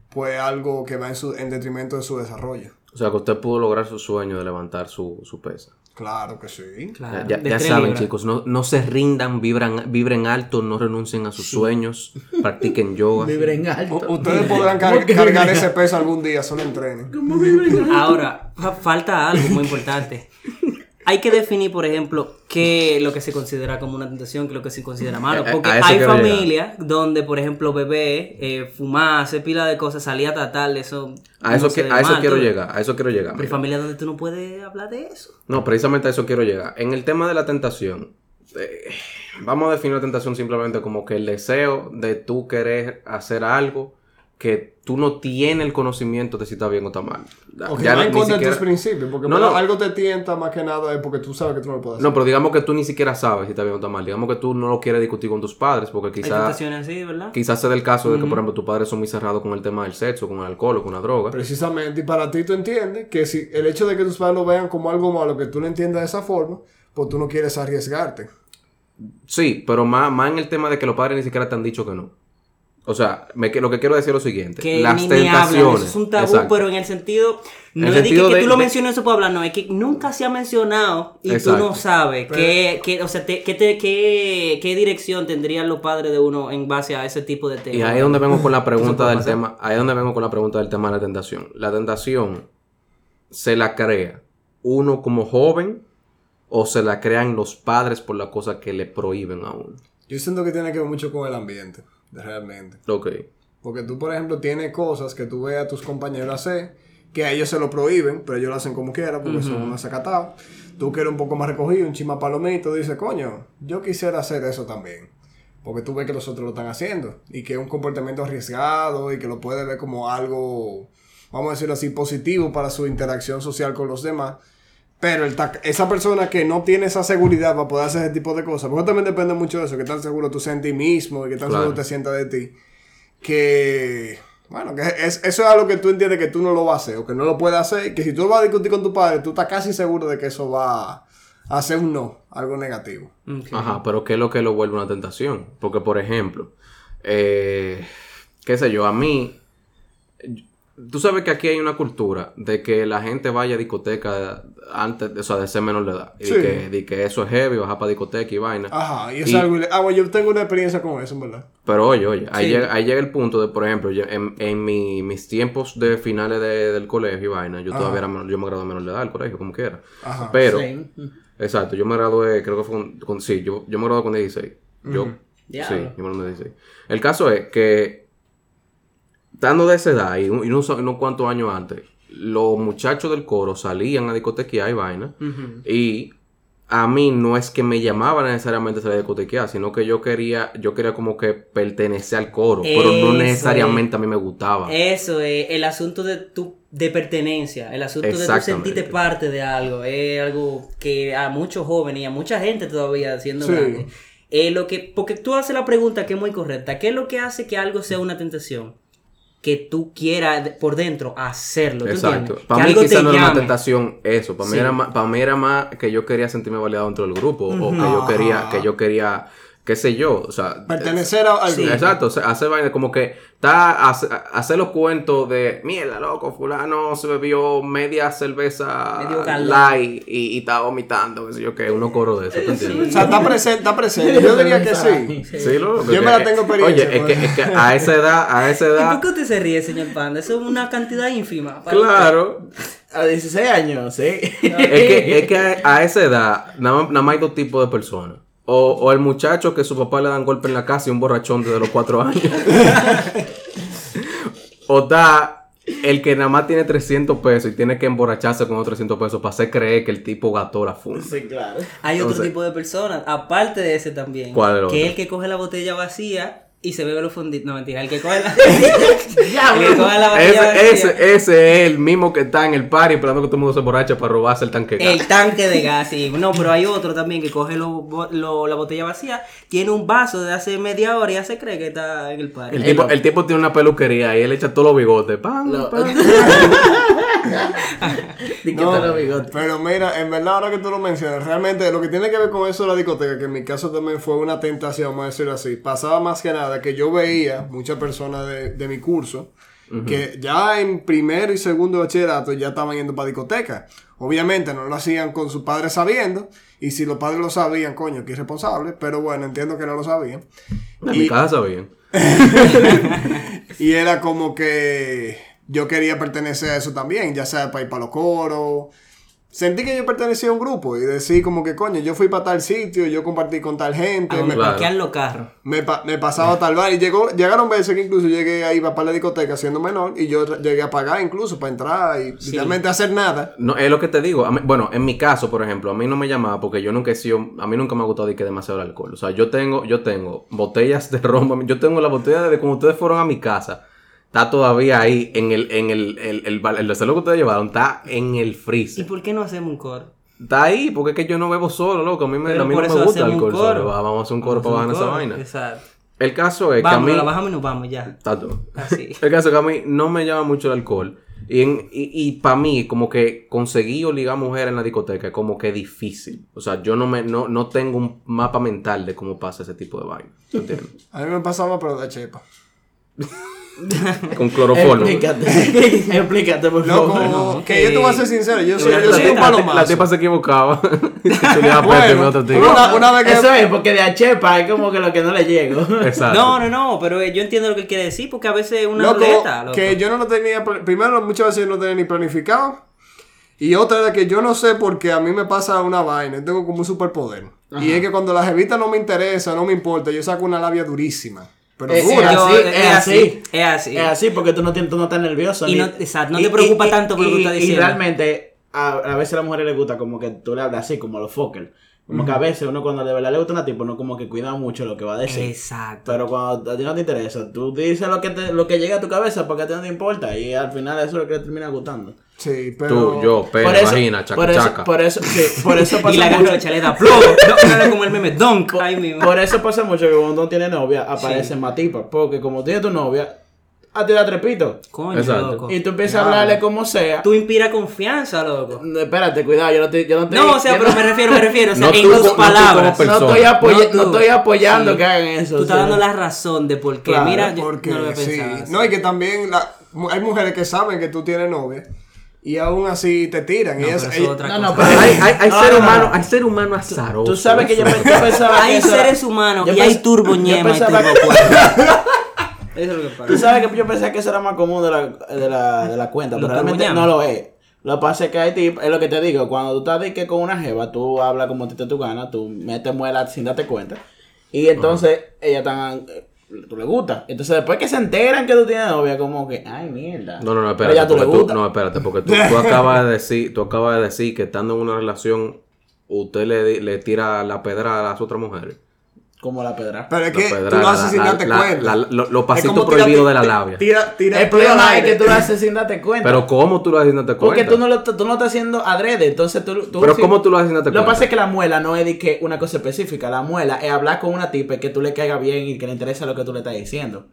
pues algo que va en, su, en detrimento de su desarrollo. O sea, que usted pudo lograr su sueño de levantar su, su pesa. Claro que sí. Claro, ya ya saben, chicos, no, no se rindan, vibran, vibren alto, no renuncien a sus sueños, [laughs] practiquen yoga. Vibren U- alto. ustedes podrán car- ¿Cómo que cargar ese peso algún día, solo entrenen. ¿Cómo vibren [laughs] alto? Ahora, fa- falta algo muy importante. Hay que definir, por ejemplo, qué es lo que se considera como una tentación, qué es lo que se considera malo. Eh, eh, Porque hay familias donde, por ejemplo, bebé, eh, fumar, hacer pila de cosas, salir a tratar, eso. A eso, no que, a eso mal, quiero tú llegar, a eso quiero llegar. Pero hay familias donde tú no puedes hablar de eso. No, precisamente a eso quiero llegar. En el tema de la tentación, eh, vamos a definir la tentación simplemente como que el deseo de tú querer hacer algo que tú no tienes el conocimiento de si está bien o está mal. O que Ya ni en contra de tus principios. Porque No, bueno, no. algo te tienta más que nada es porque tú sabes que tú no lo puedes hacer. No, pero digamos que tú ni siquiera sabes si está bien o está mal. Digamos que tú no lo quieres discutir con tus padres porque Hay quizás tentaciones así, ¿verdad? quizás sea el caso de que, por ejemplo, tus padres son muy cerrados con el tema del sexo, con el alcohol o con la droga. Precisamente, y para ti tú entiendes que si el hecho de que tus padres lo vean como algo malo, que tú lo entiendas de esa forma, pues tú no quieres arriesgarte. Sí, pero más, más en el tema de que los padres ni siquiera te han dicho que no. O sea, me, lo que quiero decir es lo siguiente. Que las ni, hablan, tentaciones. eso es un tabú, Exacto. pero en el sentido, no es de que, que de- tú lo mencionas eso puede hablar, no, es que nunca se ha mencionado y tú Exacto. no sabes qué, qué, o sea, te- qué, te- qué, qué dirección tendrían los padres de uno en base a ese tipo de temas. Y ahí es donde vengo con la pregunta del pasar. tema. Ahí es donde vengo con la pregunta del tema de la tentación. La tentación se la crea uno como joven o se la crean los padres por la cosa que le prohíben a uno. Yo siento que tiene que ver mucho con el ambiente, realmente. Ok. Porque tú, por ejemplo, tienes cosas que tú ves a tus compañeros hacer, que a ellos se lo prohíben, pero ellos lo hacen como quieran, porque son unos acatados. Tú que eres un poco más recogido, un chima palomito, dices, coño, yo quisiera hacer eso también. Porque tú ves que los otros lo están haciendo. Y que es un comportamiento arriesgado y que lo puedes ver como algo, vamos a decirlo así, positivo para su interacción social con los demás. Pero el esa persona que no tiene esa seguridad para poder hacer ese tipo de cosas, porque también depende mucho de eso, que tan seguro tú seas en ti mismo y que tan Claro. seguro te sientas de ti, que, bueno, que es, eso es algo que tú entiendes que tú no lo vas a hacer o que no lo puedes hacer, y que si tú lo vas a discutir con tu padre, tú estás casi seguro de que eso va a ser un no, algo negativo. Ajá, pero ¿qué es lo que lo vuelve una tentación? Porque, por ejemplo, eh, qué sé yo, a mí, tú sabes que aquí hay una cultura de que la gente vaya a discoteca antes, o sea, de ser menor de edad. Y Sí. de, que, de que eso es heavy, bajar para discoteca y vaina. Ajá, y es Y- algo... Ah, bueno, yo tengo una experiencia con eso, en verdad. Pero oye, oye, ahí, Sí. llega, ahí llega el punto de, por ejemplo, yo- en, en mi- mis tiempos de finales de- del colegio y vaina, yo todavía era menor, yo me gradué menor de edad del colegio, como quiera. Ajá. Pero, Sí. exacto, yo me gradué, creo que fue con, con- sí, yo, yo me gradué con 16. Yo, sí, Diablo. yo me gradué con 16. El caso es que, estando de esa edad y, un- y unos, unos cuantos años antes, los muchachos del coro salían a discotequear y vaina, y a mí no es que me llamaba necesariamente a salir a discotequear, sino que yo quería, yo quería como que pertenecer al coro, pero no necesariamente a mí me gustaba. Eso es el asunto de tu de pertenencia, el asunto de Exactamente. sentirte parte de algo, es algo que a muchos jóvenes y a mucha gente todavía siendo Sí. grande. lo que, porque tú haces la pregunta que es muy correcta, ¿qué es lo que hace que algo sea una tentación? Que tú quieras por dentro hacerlo, ¿tú Exacto. entiendes? Para que mí algo quizás no era una tentación eso. Para, mí Sí. era más, para mí era más que yo quería sentirme validado dentro del grupo. O que yo quería, que yo quería, qué sé yo. O sea, Pertenecer a algo. Sí. Exacto, o sea, hacer vaina como que está hace- hacer los cuentos de mierda, loco, fulano se bebió media cerveza light y, y estaba vomitando, qué sé yo qué, uno coro de eso, ¿te O entiendes? sea, está presente, está presente. Yo diría que sí. Sí, loco, Yo me la que- tengo experiencia Oye, es que, eso. es que a esa edad, a esa [laughs] ¿Y edad, por qué usted se ríe, señor Panda? Eso es una cantidad ínfima. para claro, A 16 años, sí. es que, es que a, a esa edad nada más, nada más hay dos tipos de personas. O, o el muchacho que su papá le dan golpe en la casa y un borrachón desde los cuatro años. [laughs] o está el que nada más tiene 300 pesos y tiene que emborracharse con los 300 pesos para hacer creer que el tipo gató la funda. Sí, claro. Hay otro tipo de personas, aparte de ese también. ¿Cuál es el Que otro? es el que coge la botella vacía y se bebe los funditos. No, mentira, el que coge la, Ya, [laughs] el que coge la botella vacía. Ese, ese, ese es el mismo que está en el party esperando que todo el mundo se borrache para robarse el tanque de gas. El tanque de gas, [laughs] sí. No, pero hay otro también que coge lo- la botella vacía, tiene un vaso de hace media hora y ya se cree que está en el party. El tipo, el tipo tiene una peluquería y él echa todos los bigotes. Pam, pam. [laughs] No, bigote. pero mira, en verdad ahora que tú lo mencionas, realmente lo que tiene que ver con eso de la discoteca, que en mi caso también fue una tentación, vamos a decirlo así, pasaba más que nada que yo veía muchas personas de, de mi curso que ya en primero y segundo bachillerato ya estaban yendo para discoteca. Obviamente no lo hacían con sus padres sabiendo, y si los padres lo sabían, coño, que irresponsable, pero bueno, entiendo que no lo sabían. En Y- mi casa sabían. [laughs] Y era como que yo quería pertenecer a eso también, ya sea para ir para los coros, sentí que yo pertenecía a un grupo y decir como que coño, yo fui para tal sitio, yo compartí con tal gente, A donde me, Claro. parquean los carros. me, pa- me pasaba a tal bar y llegó, llegaron veces que incluso llegué a ir para la discoteca siendo menor y yo llegué a pagar incluso para entrar y literalmente hacer nada. No, es lo que te digo. Mí- bueno, en mi caso, por ejemplo, a mí no me llamaba porque yo nunca he sido, a mí nunca me ha gustado de que demasiado el alcohol. O sea, yo tengo, yo tengo botellas de [laughs] ron, yo tengo la botella de cuando ustedes fueron a mi casa. Está todavía ahí en el, en el, el, el, el que ustedes llevaron, está en el ¿Y freezer. por qué no hacemos un coro? Está ahí, porque es que yo no bebo solo, loco. A mí, me, a mí no me gusta el alcohol coro. solo. Va, Vamos a hacer un coro para bajar esa vaina. Exacto. El caso es Vamos, que a la mí... bajamos y nos vamos ya. Está todo. Así. [laughs] El caso es que a mí no me llama mucho el alcohol. Y, en- y, y para mí, como que conseguir o ligar mujeres en la discoteca es como que difícil. O sea, yo no me no, no tengo un mapa mental de cómo pasa ese tipo de vaina. ¿tú entiendes? [laughs] A mí me pasaba pero de chepa. [laughs] [laughs] Con cloroformo. Explícate. [laughs] Explícate, por Loco, favor. no, que que- yo te voy a ser sincero, yo soy, La- yo soy un la- palomazo. la tipa se equivocaba. [laughs] Bueno, otro tío. una, una vez que... Eso es, porque de achepa es como que lo que no le llego. Exacto. No, no, no, pero eh, yo entiendo lo que quiere decir porque a veces es una Loco, ruleta, loco. que yo no lo tenía, primero muchas veces yo no tenía ni planificado. Y otra era que yo no sé por qué a mí me pasa una vaina, tengo como un superpoder. Y es que cuando la jevita no me interesa, no me importa, yo saco una labia durísima. Pero Es, dura. es Yo- así, es es así. es así. Es así porque tú no, tú no estás nervioso. Y ni- no- exacto, no te preocupa tanto por lo que y- tú estás Y diciendo. realmente, a, a veces a las mujeres les gusta como que tú le hablas así, como los Fokker. Como que a veces uno cuando de verdad le gusta una tipo, uno como que cuida mucho lo que va a decir. Exacto. Pero cuando a ti no te interesa, tú dices lo que, te, lo que llega a tu cabeza porque a ti no te importa. Y al final eso es lo que te termina gustando. Sí, pero... Tú, yo, pene, por eso, vagina, chaca, por eso, chaca. por eso, sí, por eso [laughs] pasa y la mucho. garrocha le da plomo. [laughs] No, no, como el meme Donk. Por eso pasa mucho que cuando uno tiene novia aparecen más tipas. Porque como tienes tu novia, a ti da trepito. Coño, Exacto. loco. Y tú empiezas a hablarle como sea. Tú inspiras confianza, loco. No, Espérate, cuidado, yo no te. Yo no, te, No, o sea, yo pero no- me refiero, me refiero. O sea, No en tú dos como- no tú palabras. No estoy, tú. estoy apoyando Sí. que hagan eso. Tú o estás sea. dando la razón de por qué. Claro, Mira, yo Porque no lo he sí. pensado. No, y que también la- hay mujeres que saben que tú tienes novia y aún así te tiran. No, y eso es ella- otra No, cosa. no, pero Hay, hay, hay No, ser no, no. humano, hay ser humano azaroso. Tú sabes que yo, yo pensaba que Hay eso seres humanos yo y hay turbo yo ñema y turbo. Eso es lo que pasa. Tú sabes que yo pensaba que eso era más común de la, de la, de la cuenta, pero realmente no lo es. Lo que pasa es que hay tipos, es lo que te digo, cuando tú estás de que con una jeva, tú hablas como ti te tu gana, tú metes muela sin darte cuenta. Y entonces, ella tan eh, tú le gusta. Entonces, después que se enteran que tú tienes novia, como que, ay, mierda. No, no, no, espérate. tú le porque tú, gusta. no, espérate, porque tú, [laughs] tú acabas de decir, tú acabas de decir que estando en una relación, usted le, le tira la pedra a las otras mujeres. Como la pedra. Pero es que pedra, tú lo la- haces sin darte la- cuenta. la- lo- los pasitos prohibidos de la labia. Tira, tira, El problema es aire. que tú lo haces sin darte [laughs] cuenta. Pero ¿cómo tú lo haces sin darte cuenta? porque tú no, lo, tú no lo estás haciendo adrede, entonces tú... tú Pero sí- ¿cómo tú lo haces sin darte Lo que cuenta? pasa es que la muela no es de que una cosa específica. La muela es hablar con una tipa que tú le caiga bien y que le interesa lo que tú le estás diciendo.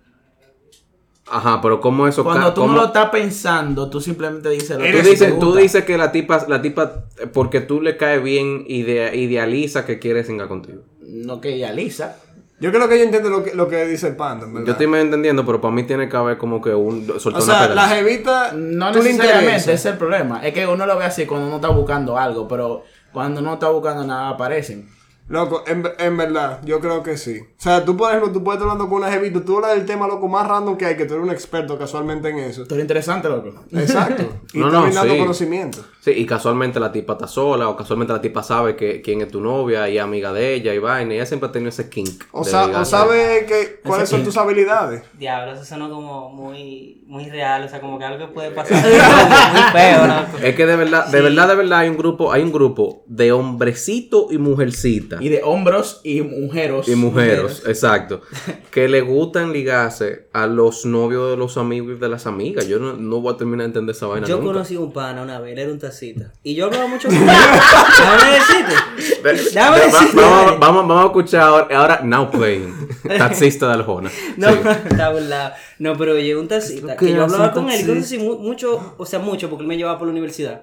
Ajá, pero ¿cómo eso Cuando tú cómo- no lo estás pensando, tú simplemente dices lo Tú que dices, tú dices que la tipa, la tipa, porque tú le caes bien, ide- idealiza que quiere singar contigo. No que idealiza. Yo creo que ella entiende lo que, lo que dice el panda, verdad. Yo estoy medio entendiendo, pero para mí tiene que haber como que un O una sea, la jevita. No necesariamente, ese es el problema. Es que uno lo ve así cuando uno está buscando algo, pero cuando no está buscando nada aparecen. Loco, en, en verdad, yo creo que sí. O sea, tú, por ejemplo, tú puedes estar hablando con una jevita, tú hablas del tema, loco, más random que hay, que tú eres un experto casualmente en eso. Esto es interesante, loco. Exacto. [laughs] Y No, tú no, sí. conocimiento. Sí, y casualmente la tipa está sola, o casualmente la tipa sabe que quién es tu novia y amiga de ella y vaina, y ella siempre ha tenido ese kink. O, sa- o sabe que, cuáles son tus habilidades. Diablo, eso sonó como muy, muy real, o sea, como que algo que puede [laughs] pasar. muy feo, loco. Es que de verdad, de verdad, de verdad hay un grupo, hay un grupo de hombrecito y mujercita. Y de hombros y mujeres. Y mujeres, exacto. [laughs] Que le gustan ligarse a los novios de los amigos y de las amigas. Yo no, no voy a terminar de entender esa vaina Yo nunca. conocí un pana una vez, era un tacita. Y yo hablaba mucho [laughs] con él. Déjame decirte. Déjame va- decirte. vamos, vamos, vamos a escuchar ahora, ahora Now Playing. Taxista de Aljona. [laughs] No, Sí. está burlado. No, pero llegó un tacita. ¿Qué Y yo hablaba con él y así, mu- mucho, o sea, mucho, porque él me llevaba por la universidad.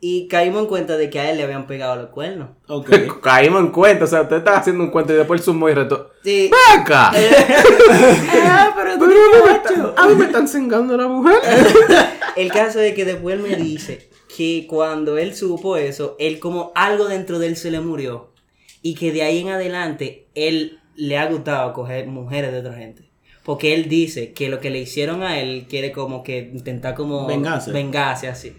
Y caímos en cuenta de que a él le habían pegado los cuernos. Ok. [laughs] Caímos en cuenta, o sea, usted está haciendo un cuento y después el sumo y reto. Sí. ¡Ven acá! [laughs] ah, pero tú Pero a mí me están cingando la mujer. [laughs] El caso es que después él me dice que cuando él supo eso, él como algo dentro de él se le murió. Y que de ahí en adelante él le ha gustado coger mujeres de otra gente. Porque él dice que lo que le hicieron a él quiere como que intentar como Vengarse. vengarse así.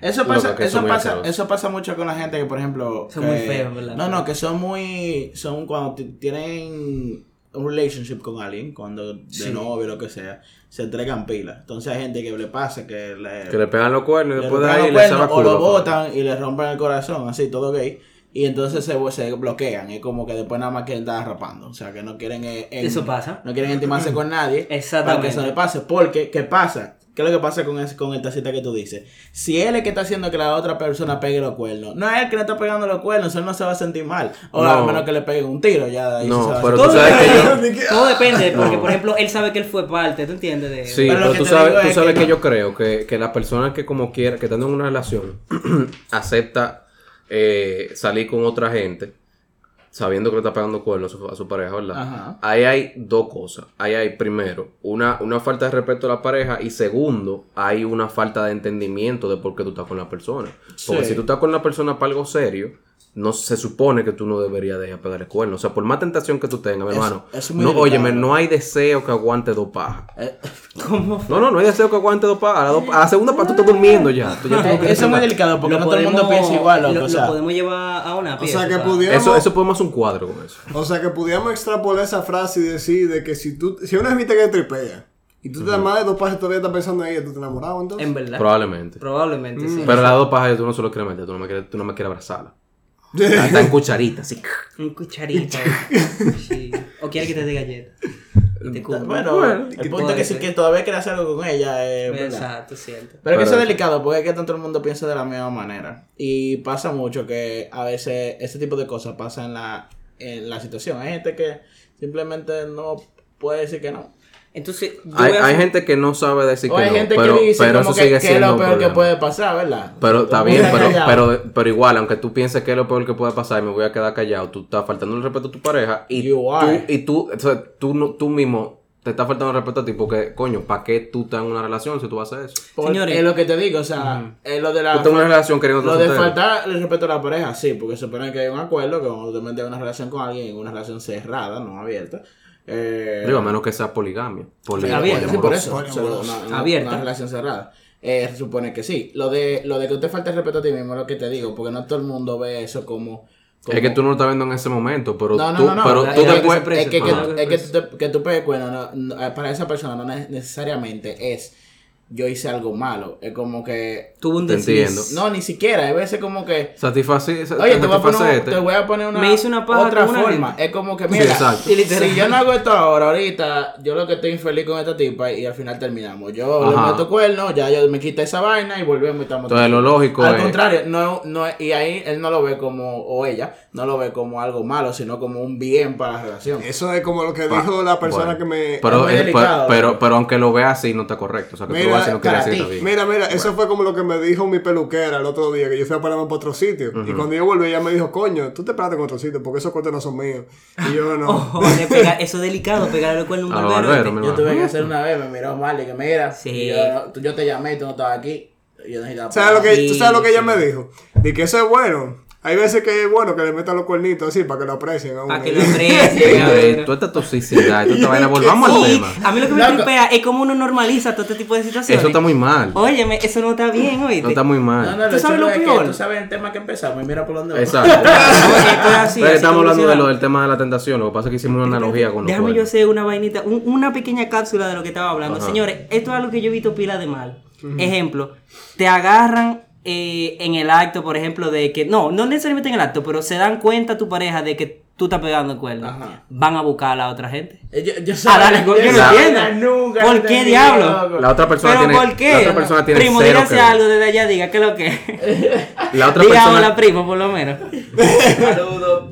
Eso pasa, eso pasa, eso pasa mucho con la gente que, por ejemplo, Son que- muy feos, ¿verdad? No, no, que son muy, son cuando tienen un relationship con alguien, cuando de Sí. novio o lo que sea, se entregan pilas. Entonces hay gente que le pasa que le, Que le pegan los cuernos y le después de ahí le o lo botan y le rompen el corazón, así, todo gay. Y entonces se, se bloquean. Es como que después nada más quieren estar rapando. O sea, que no quieren. eh, en- Eso pasa. No quieren intimarse con nadie. [laughs] Exactamente. Para que eso le pase. Porque, ¿qué pasa? ¿Qué es lo que pasa con, ese, con esta cita que tú dices? Si él es que está haciendo que la otra persona pegue los cuernos, no es él que le está pegando los cuernos, él no se va a sentir mal. O No. a menos que le peguen un tiro, ya de ahí No, se va a pero tú Todo sabes que yo... [laughs] depende, todo depende, porque No. por ejemplo, él sabe que él fue parte, ¿tú entiendes? De, Sí, Pero pero, tú sabes, tú es sabes que que, no- yo creo que, que la persona que como quiera, que estando en una relación, [clears throat] acepta eh, salir con otra gente, sabiendo que le está pegando cuernos a su, pareja, ¿verdad? Ajá. Ahí hay dos cosas. Ahí hay, primero, una, una falta de respeto a la pareja y segundo, hay una falta de entendimiento de por qué tú estás con la persona. Porque Sí. si tú estás con la persona para algo serio, no se supone que tú no deberías dejar pegar el cuerno. O sea, por más tentación que tú tengas, mi hermano, es no, delicado. óyeme, no hay deseo que aguante dos pajas. Eh, [laughs] ¿Cómo? No, no, no hay deseo que aguante dos pajas. A la, dos- a la segunda paja tú estás durmiendo ya. Tú Eso es muy delicado porque Lo no todo el mundo piensa igual, loco, lo, o lo sea. podemos llevar a una O pieza. sea, que o sea, pudiéramos... Eso, eso podemos hacer un cuadro con eso. O sea, que pudiéramos extrapolar esa frase y decir de que si tú... Si una gente que tripea y tú te das más de dos pases todavía estás pensando en ella, ¿tú te enamorado entonces? En verdad. Probablemente. Probablemente, sí. Pero las dos pajas tú no se lo quieres meter, tú no me quieres, tú no me quieres abrazarla. Está, está en [laughs] cucharita, así. Un cucharito. sí. O quiere que te dé galleta. Y te cubra. Bueno, Bueno, el punto es que si que todavía quiere hacer algo con ella, es verdad. Exacto, cierto. Pero es que Pero eso es delicado porque es que tanto el mundo piensa de la misma manera. Y pasa mucho que a veces ese tipo de cosas pasan en la, en la situación. Hay gente que simplemente no puede decir que no. Entonces, yo Hay, gente que no sabe decir O que hay no, gente pero, que dice pero como eso que, sigue que es siendo lo peor que puede pasar, ¿verdad? Pero está bien, pero, pero, pero igual, aunque tú pienses que es lo peor que puede pasar y me voy a quedar callado, tú estás faltando el respeto a tu pareja y tú, y tú, o sea, tú, no- tú mismo te estás faltando el respeto a ti porque, coño, ¿para qué tú estás en una relación si tú vas a hacer eso? Porque Señores. Es lo que te digo, o sea, es lo de la... Tú estás en una relación queriendo Lo de faltar el respeto a la pareja, sí, porque se supone que hay un acuerdo que cuando tú te metes en una relación con alguien, en una relación cerrada, no abierta. Eh, Digo, a menos que sea poligamia. Poli- Abierta, Sí, por eso. o sea, una, Abierta. una relación cerrada. Eh, se supone que sí. Lo de, lo de que te falta el respeto a ti mismo es lo que te digo, porque no todo el mundo ve eso como. como- Es que tú no lo estás viendo en ese momento, pero No, no, tú, no, no. pero es tú que- después... Es que, que, es que, tú te- que tú pegues cuerno, no- no, para esa persona no ne- necesariamente es yo hice algo malo. Es como que. Tuvo un desliz. No, ni siquiera. Hay veces como que. Satisface, Oye, te voy, a poner, satisfacete. te voy a poner una, Me hice una paja otra una forma. gente. Es como que, Sí, mira, exacto. si yo no hago esto ahora, ahorita, yo lo que estoy infeliz con esta tipa y al final terminamos. Yo le meto cuerno, ya yo me quité esa vaina y volvemos y estamos. Entonces, lo lógico Al es- contrario, no, no, y ahí él no lo ve como, o ella, no lo ve como algo malo, sino como un bien para la relación. Eso es como lo que Pa- dijo la persona bueno. que me... Pero, delicado, pero, pero, aunque lo veas así, no está correcto. O sea, que tú Mira, quiere. Mira, eso fue como lo que me dijo mi peluquera el otro día, que yo fui a pararme para otro sitio. Y cuando yo volví, ella me dijo, coño, tú te paraste en otro sitio, porque esos cortes no son míos. Y yo no. [laughs] Ojo, le pega- eso es delicado, pegarle el cuerno a un barbero. barbero, Yo hermano. tuve que hacer una vez, me miró mal y que mira, Sí. y yo, yo te llamé y tú no estabas aquí. y Yo necesitaba ¿Sabes lo que, Sí, ¿Tú sabes lo que ella sí. me dijo? De que eso es bueno. Hay veces que es bueno que le metan los cuernitos así para que lo aprecien. a uno. Para que lo aprecien. Mira, ve, cabrón. toda esta toxicidad, toda esta [laughs] vaina, volvamos al tema. a mí lo que me tripea es como uno normaliza todo este tipo de situaciones. Eso está muy mal. Óyeme, eso no está bien, oíste. No está muy mal. no, ¿Tú lo sabes lo peor? Tú sabes el tema que empezamos y mira por dónde va. Exacto. [laughs] Así, Pero así estamos hablando de lo del tema de la tentación. Lo que pasa es que hicimos una analogía con los Déjame yo hacer una vainita, un- una pequeña cápsula de lo que estaba hablando. Ajá. Señores, esto es algo que yo he visto pila de mal. Ejemplo, te agarran eh, en el acto, por ejemplo, de que, no, no necesariamente en el acto, pero se dan cuenta tu pareja de que tú estás pegando el cuerno. Ajá. Van a buscar a la otra gente. Eh, Yo, yo Ah, dale, yo yo no entiendo. nunca ¿Por qué diablo? loco. La otra persona ¿Pero tiene, por qué? La otra persona tiene Primo, cero dígase que algo desde allá, diga, ¿qué es lo que? La otra Diga persona, hola, primo, por lo menos. [laughs] Saludos.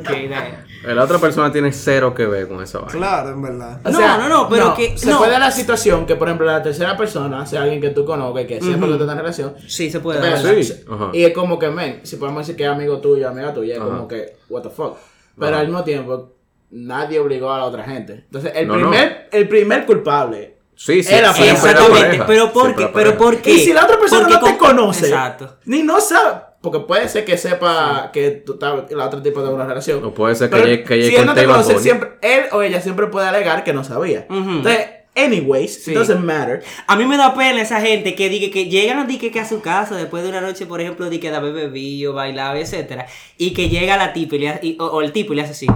Ok, dale. La otra persona tiene cero que ver con esa vaina. Claro, en verdad. O No, sea, no, no, pero que- Se no. puede dar la situación que, por ejemplo, la tercera persona sea alguien que tú conozcas, que que tú estás en relación. Sí, se puede dar. Sí. Y es como que, men, si podemos decir que es amigo tuyo, amiga tuya, es Ajá. como que, what the fuck. Pero Ajá. al mismo tiempo, nadie obligó a la otra gente. Entonces, el, No, primer, el primer culpable. Sí, sí. Siempre la Exactamente, pareja, pero ¿por siempre qué? la Pero pareja. ¿por qué? Y si la otra persona Porque no te con- conoce, Exacto. ni no sabe, porque puede ser que sepa que tú estás, la otra tipo de una relación. O puede ser que ella- que ella si él no te conoce, siempre, él o ella siempre puede alegar que no sabía. Entonces, anyways. It doesn't matter. A mí me da pena esa gente que diga que llegan di que, que a su casa después de una noche, por ejemplo, di que da bebido, bailado, etcétera, y que llega la tipa y le hace- y- o, o el tipo y le hace así.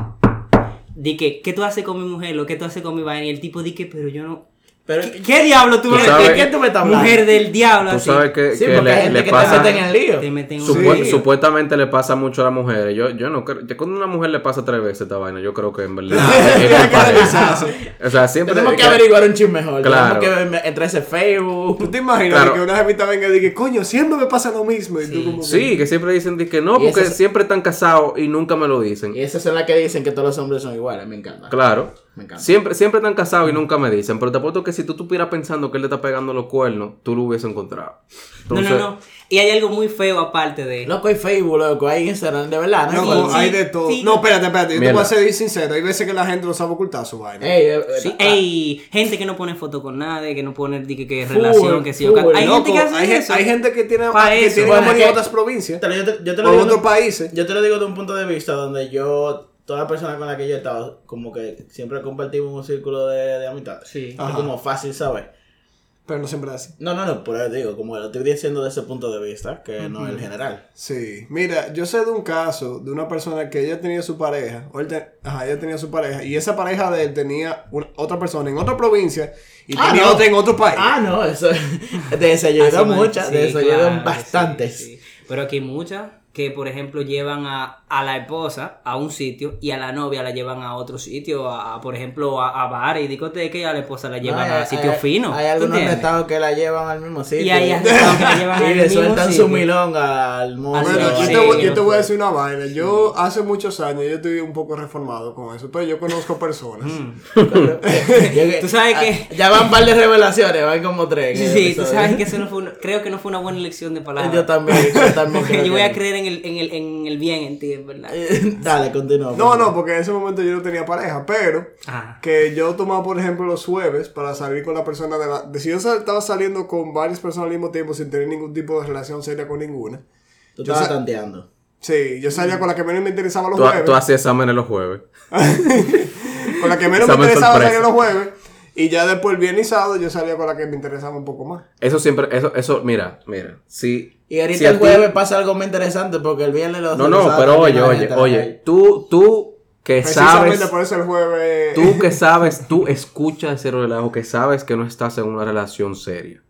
Di que, ¿qué tú haces con mi mujer? Lo que tú haces con mi vaina. Y el tipo di que, pero yo no. Pero, ¿Qué, qué diablo tú, Tú me sabes- ¿Qué- ¿qué tú me estás hablando? Mujer del diablo, Tú así. sabes que, sí, que porque hay le, gente le que pasa... te mete en el lío. Te meten un Supu- lío. Supuestamente le pasa mucho a las mujeres. Yo, yo no creo. ya Cuando una mujer le pasa tres veces esta vaina, yo creo que en verdad. [laughs] es que o sea, siempre. Tenemos que averiguar un chisme mejor. Claro. Tenemos que entrar ese ¿Tú Facebook. te imaginas Claro. que una jevita venga y diga, coño, siempre me pasa lo mismo? Y tú como Sí, que siempre dicen que no, porque esas- siempre están casados y nunca me lo dicen. Y esas son las que dicen que todos los hombres son iguales. Me encanta. Claro. Me encanta. Siempre, siempre están casados y nunca me dicen. Pero te apuesto que si tú estuvieras pensando que él le está pegando los cuernos, tú lo hubieses encontrado. No, Entonces, no, no. Y hay algo muy feo aparte de. Loco, hay Facebook, loco. Hay Instagram, de verdad. ¿no? Sí, hay de todo. sí. No, espérate, espérate. Yo te voy a ser sincero. Hay veces que la gente no sabe ocultar su vaina. Ey, eh, Sí, eh, hay gente que no pone foto con nadie, que no pone di que, que Full, relación, que sí. full. Hay Loco, gente que hace hay, eso. hay gente que tiene, Pa' que eso. tiene Bueno, amor es en que- otras provincias. Te lo- yo, te, yo te O lo digo otros países. Yo te lo digo de un punto de vista donde yo, toda la persona con la que yo he estado, como que siempre compartimos un círculo de, de amistad. Sí. Es como fácil saber. Pero no siempre es así. No, no, no, por eso digo, como lo estoy diciendo de ese punto de vista, que no el general. Sí, mira, yo sé de un caso de una persona que ella tenía su pareja, o él te- ajá, ella tenía su pareja, y esa pareja de él tenía una- otra persona en otra provincia y Ah, tenía no. otra en otro país. Ah, no, eso, de eso yo he Así ido man- muchas, de sí, claro, bastantes. sí, sí. Pero aquí muchas que, por ejemplo, llevan a, a la esposa a un sitio y a la novia la llevan a otro sitio, a, a, por ejemplo, a, a bares y discotecas y a la esposa la llevan No, hay- a sitios hay- finos. Hay ¿tú algunos estados que la llevan al mismo sitio. Y hay estados que la llevan [laughs] y le sueltan su milonga al mundo. Así Bueno, yo, te, voy, yo te voy a puedo. decir una vaina. Yo hace muchos años, yo estoy un poco reformado con eso, pero yo conozco personas. [laughs] Tú sabes que- Ya van un par de revelaciones, van como tres. Sí, tú sabes que eso no fue una- creo que no fue una buena elección de palabras. Yo también, yo también. Porque yo voy a creer en el, en el, en el bien en ti, en verdad. [laughs] Dale, continúa. No, favor. no, porque en ese momento yo no tenía pareja, pero Ah. que yo tomaba, por ejemplo, los jueves para salir con la persona de la... De si yo estaba saliendo con varias personas al mismo tiempo sin tener ningún tipo de relación seria con ninguna. Tú yo estabas tanteando. Sí, yo salía con la que menos me interesaba los tú, jueves. tú hacías exámenes los jueves. [laughs] Con la que menos me interesaba sorpresa. salir los jueves. Y ya después el viernes y sábado yo salía con la que me interesaba un poco más. Eso siempre, eso, eso, mira, mira. Si, Y ahorita si el ti- jueves pasa algo muy interesante porque el viernes los No, no, pero oye, oye, oye. Tú, tú que sabes. por eso el jueves... Tú que sabes, tú escuchas ese relajo, que sabes que no estás en una relación seria.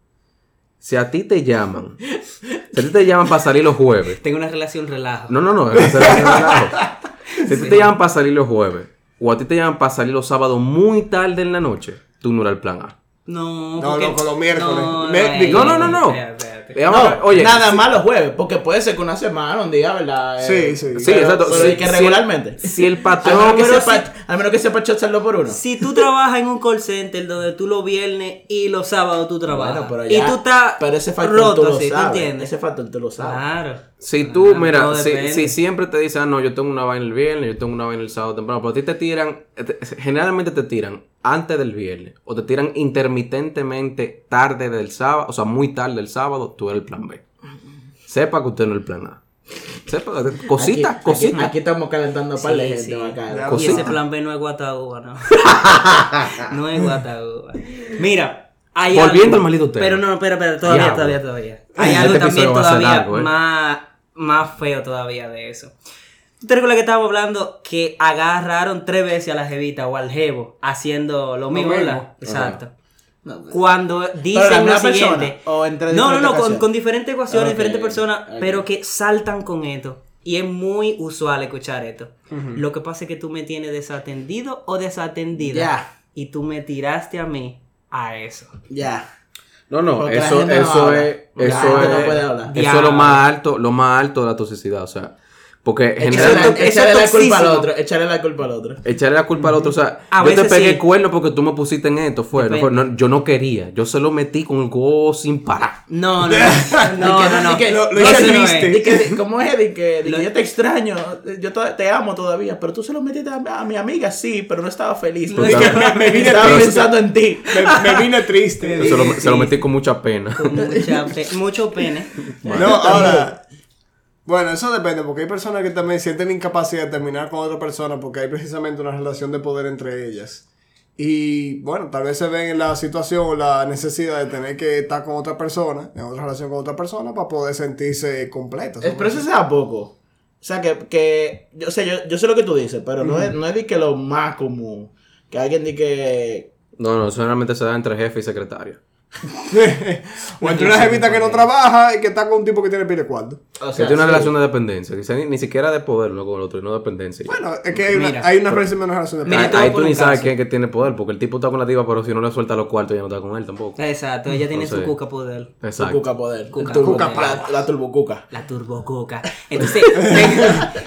Si a ti te llaman, si a ti te llaman para salir los jueves, Tengo una relación relajo. no, no, no, es la relajo. [laughs] Si a ti te llaman para salir los jueves, o a ti te llaman para salir los sábados muy tarde en la noche, tú no eres el plan A. No, No, porque- no, con los miércoles. No, Me- eh, No, no, no, no. espérate, espérate. Vamos a ver, No, oye, nada si- más los jueves, porque puede ser que una semana, un día, ¿verdad? Sí, sí. Sí, pero- exacto. Pero Si- de que si- regularmente. Si el [laughs] Al patrón. menos, que pero sepa, al menos que sepa chocharlo por uno. Si tú trabajas en un call center donde tú los viernes y los sábados tú trabajas. Bueno, pero y ya- tú estás Pero ese factor roto tú lo así, ¿tú sabes. entiendes? Ese factor tú lo sabes. Claro. Si tú, Claro, mira, si, siempre te dicen, ah, no, yo tengo una vaina el viernes, yo tengo una vaina el sábado temprano, pero a ti te tiran, te- generalmente te tiran antes del viernes, o te tiran intermitentemente tarde del sábado, o sea, muy tarde del sábado, tú eres el plan B. Sepa que usted no es el plan A. Sepa, cositas, Aquí- cositas. Aquí, aquí estamos calentando para la Sí, gente sí. bacana. Ya, Y Cosita. ese plan B no es guataúba, no. [laughs] no es guataúba. Mira, hay Volviendo algo- al maldito tema. Pero no, espera, espera, todavía, Diablo. todavía, todavía. Hay Este algo también todavía largo, ¿eh? más, más feo todavía de eso. ¿Tú te recuerdas que estábamos hablando que agarraron tres veces a la jevita o al jevo haciendo lo mismo. Exacto. No, pues, Cuando ¿Pero la dicen lo siguiente. o entre no, no, no, con, con diferentes ecuaciones, diferentes personas, pero que saltan con esto. Y es muy usual escuchar esto. Lo que pasa es que tú me tienes desatendido o desatendida. Ya. Y tú me tiraste a mí a eso. Ya. No, no, Porque eso, no eso habla. es, eso no es, puede hablar. eso es lo más alto, lo más alto de la toxicidad, o sea, porque generalmente es la culpa al otro. Échale la culpa al otro. echarle la culpa al otro, o sea, A yo te pegué sí. cuerno porque tú me pusiste en esto, fue, no, fue, no, yo no quería, yo se lo metí con el go sin parar. No, no, [laughs] no. No, no, no. Di que- Lo- ¿Cómo es? Di que, que yo te extraño, yo to- te amo todavía, pero tú se lo metiste a, a mi amiga, sí, pero no estaba feliz. Porque estaba- me vine estaba triste. pensando en ti. Me, me vine triste. Se lo, se lo metí con mucha pena. Con mucha pe- mucho pene. No, ahora. Bueno, eso depende, porque hay personas que también sienten incapacidad de terminar con otra persona porque hay precisamente una relación de poder entre ellas. Y bueno, tal vez se ven en la situación o la necesidad de tener que estar con otra persona, en otra relación con otra persona, para poder sentirse completos. Es- pero eso sea poco. O sea, que, que yo, o sea, yo, yo sé lo que tú dices, pero no, es, no es de que lo más común. Que alguien diga que... No, no, eso generalmente se da entre jefe y secretaria. [laughs] o entre una jevita que no trabaja y que está con un tipo que tiene pile de cuarto. O Que tiene una sí. relación de dependencia. Quizá ni, ni siquiera de poder uno con el otro, y no dependencia. Bueno, es que hay una, Mira, hay una relación menos relación de Mira, ahí tú ni sabes quién que tiene poder, porque el tipo está con la tipa, pero si no le suelta los cuartos, ya no está con él tampoco. Exacto, ella tiene su cuca poder. Su Exacto. cuca poder. Cuca- El turbo- cuca la, la turbocuca. La turbocuca. Entonces, tengo,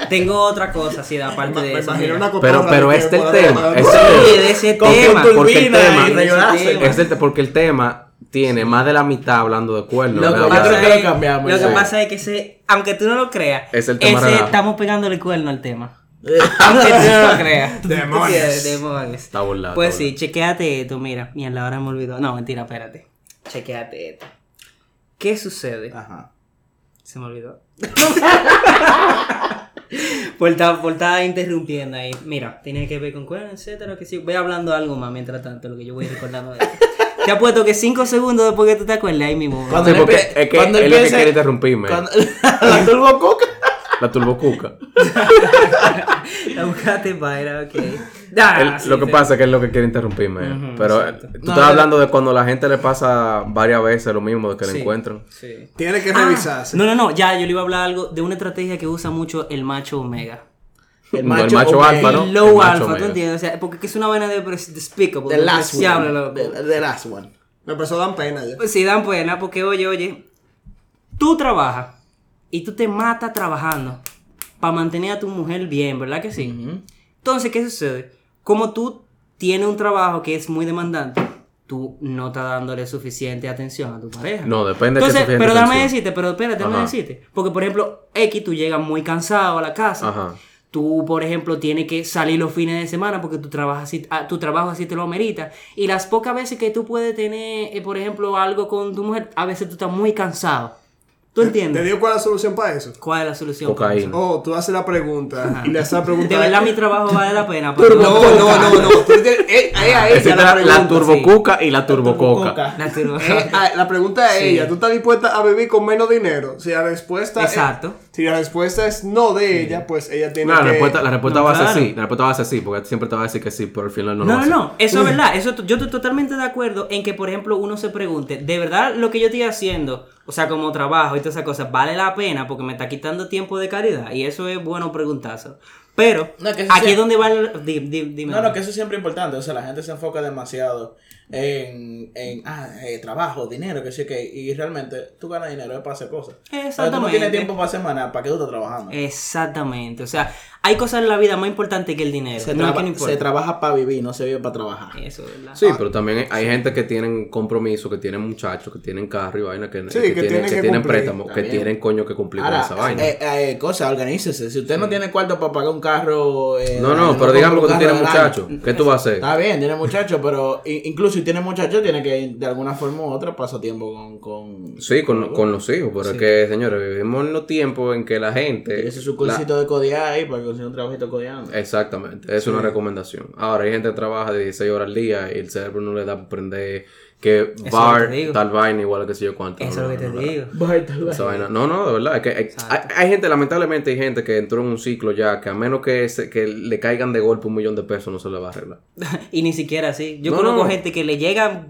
tengo otra cosa, así, aparte de eso. Pero, pero de es tema. Sí, de tema. porque el turbina tema- porque el tema tiene más de la mitad hablando de cuernos. Lo ¿verdad? que, pasa creo que lo es, cambiamos, lo que pasa es que ese, aunque tú no lo creas, Es el tema ese estamos pegándole cuerno al tema. [laughs] aunque tú no lo [laughs] creas. Demonios. Está burlado. Pues está sí, chequéate esto, mira. Mierda, ahora me olvidó. No, mentira, espérate. Chequéate esto. ¿Qué sucede? Ajá. Se me olvidó. [laughs] por, estar, por estar interrumpiendo ahí. Mira, tiene que ver con cuernos, etcétera, que sí. Voy hablando algo más mientras tanto, lo que yo voy recordando de esto. Te apuesto que 5 segundos después que tú te acuerdes, ahí mismo. Cuando Sí, porque es que cuando él lo que quiere interrumpirme. Cuando- [laughs] la turbocuca. La turbocuca. La buscaste para, ok. Ah, Él- sí, lo que sí. pasa es que es lo que quiere interrumpirme. Pero eh, exacto. tú No, estás no, hablando de cuando la gente le pasa varias veces lo mismo de que Sí. le encuentran. Sí. Tiene que Ah, revisarse. no, no, no, ya, yo le iba a hablar algo de una estrategia que usa mucho el macho omega. No, el macho alfa, ¿no? El low El alfa, ¿tú entiendes? O sea, porque es una vaina de despicable. The last one. loco. The, the last one. Me empezó a dar pena ya. Pues sí, dan pena, porque oye, oye, tú trabajas y tú te matas trabajando para mantener a tu mujer bien, ¿verdad que sí? Entonces, ¿qué sucede? Como tú tienes un trabajo que es muy demandante, tú no estás dándole suficiente atención a tu pareja. No, depende de Entonces, suficiente pero dame decirte, pero espérate, Ajá. decirte. Porque, por ejemplo, X, tú llegas muy cansado a la casa. Ajá. Tú, por ejemplo, tienes que salir los fines de semana porque tu trabajo así, ah, tu trabajo así te lo amerita. Y las pocas veces que tú puedes tener, eh, por ejemplo, algo con tu mujer, a veces tú estás muy cansado. ¿Tú ¿Te entiendes? digo cuál es la solución para eso? ¿Cuál es la solución? Cocaína. Oh, tú haces la pregunta y le haces la pregunta. De verdad mi trabajo vale la pena. [laughs] No, no, no, no. Tú tienes, eh, eh, a ella Existe la la, pregunta. la turbocuca y la turbococa. La turbo- Eh, ah, la pregunta es Sí. ella, ¿tú estás dispuesta a vivir con menos dinero? Si la respuesta es- Exacto. si la respuesta es no de ella, pues ella tiene No, la que... respuesta, la respuesta No, va a ser claro. sí. La respuesta va a ser sí, porque siempre te va a decir que sí, pero al final no, lo No, va no, a no, eso es verdad. Eso, yo estoy totalmente de acuerdo en que, por ejemplo, uno se pregunte, ¿de verdad lo que yo estoy haciendo, o sea, como trabajo y todas esas cosas, vale la pena porque me está quitando tiempo de calidad? Y eso es bueno preguntarse. Pero, No, aquí es donde va el... dime. No, no, que eso es siempre importante. O sea, la gente se enfoca demasiado en, en ah, eh, trabajo, dinero, que sé que. Y realmente tú ganas dinero es para hacer cosas. O sea, tú no Exactamente. tienes tiempo para semana, ¿para qué tú estás trabajando? Exactamente. O sea, hay cosas en la vida más importantes que el dinero. se, no es traba- que no importa. se trabaja para vivir, no se vive para trabajar. Eso, ¿verdad? Sí, pero también hay- gente que tienen compromiso, que tienen muchachos, que tienen carro y vaina, que, Sí, que que tienen, tienen que que tienen cumplir. préstamos, que tienen coño que cumplir Ahora, con esa vaina. eh, eh, cosa, organícese. Si usted no tiene cuarto para pagar un carro. eh, no, no, pero digamos que tú tienes muchachos. ¿Qué tú vas a hacer? Está bien, tiene muchachos, pero incluso si tiene muchachos, tiene que de alguna forma u otra pasar tiempo con. con Sí, con, con los hijos, pero es que, señores, vivimos en los tiempos en que la gente... Ese es su la- cursito de codear ahí para conseguir un trabajito codeando. Exactamente, es una recomendación. Ahora, hay gente que trabaja de 16 horas al día y el cerebro no le da para aprender que que bar, tal vaina, igual que sé yo cuánto. Eso No, es lo no, que te digo. Esa vaina. No, no, de verdad. Es que hay, hay, hay gente, lamentablemente, hay gente que entró en un ciclo ya que a menos que, se- que le caigan de golpe un millón de pesos no se le va a arreglar. [laughs] y ni siquiera así. Yo No, conozco no. gente que le llega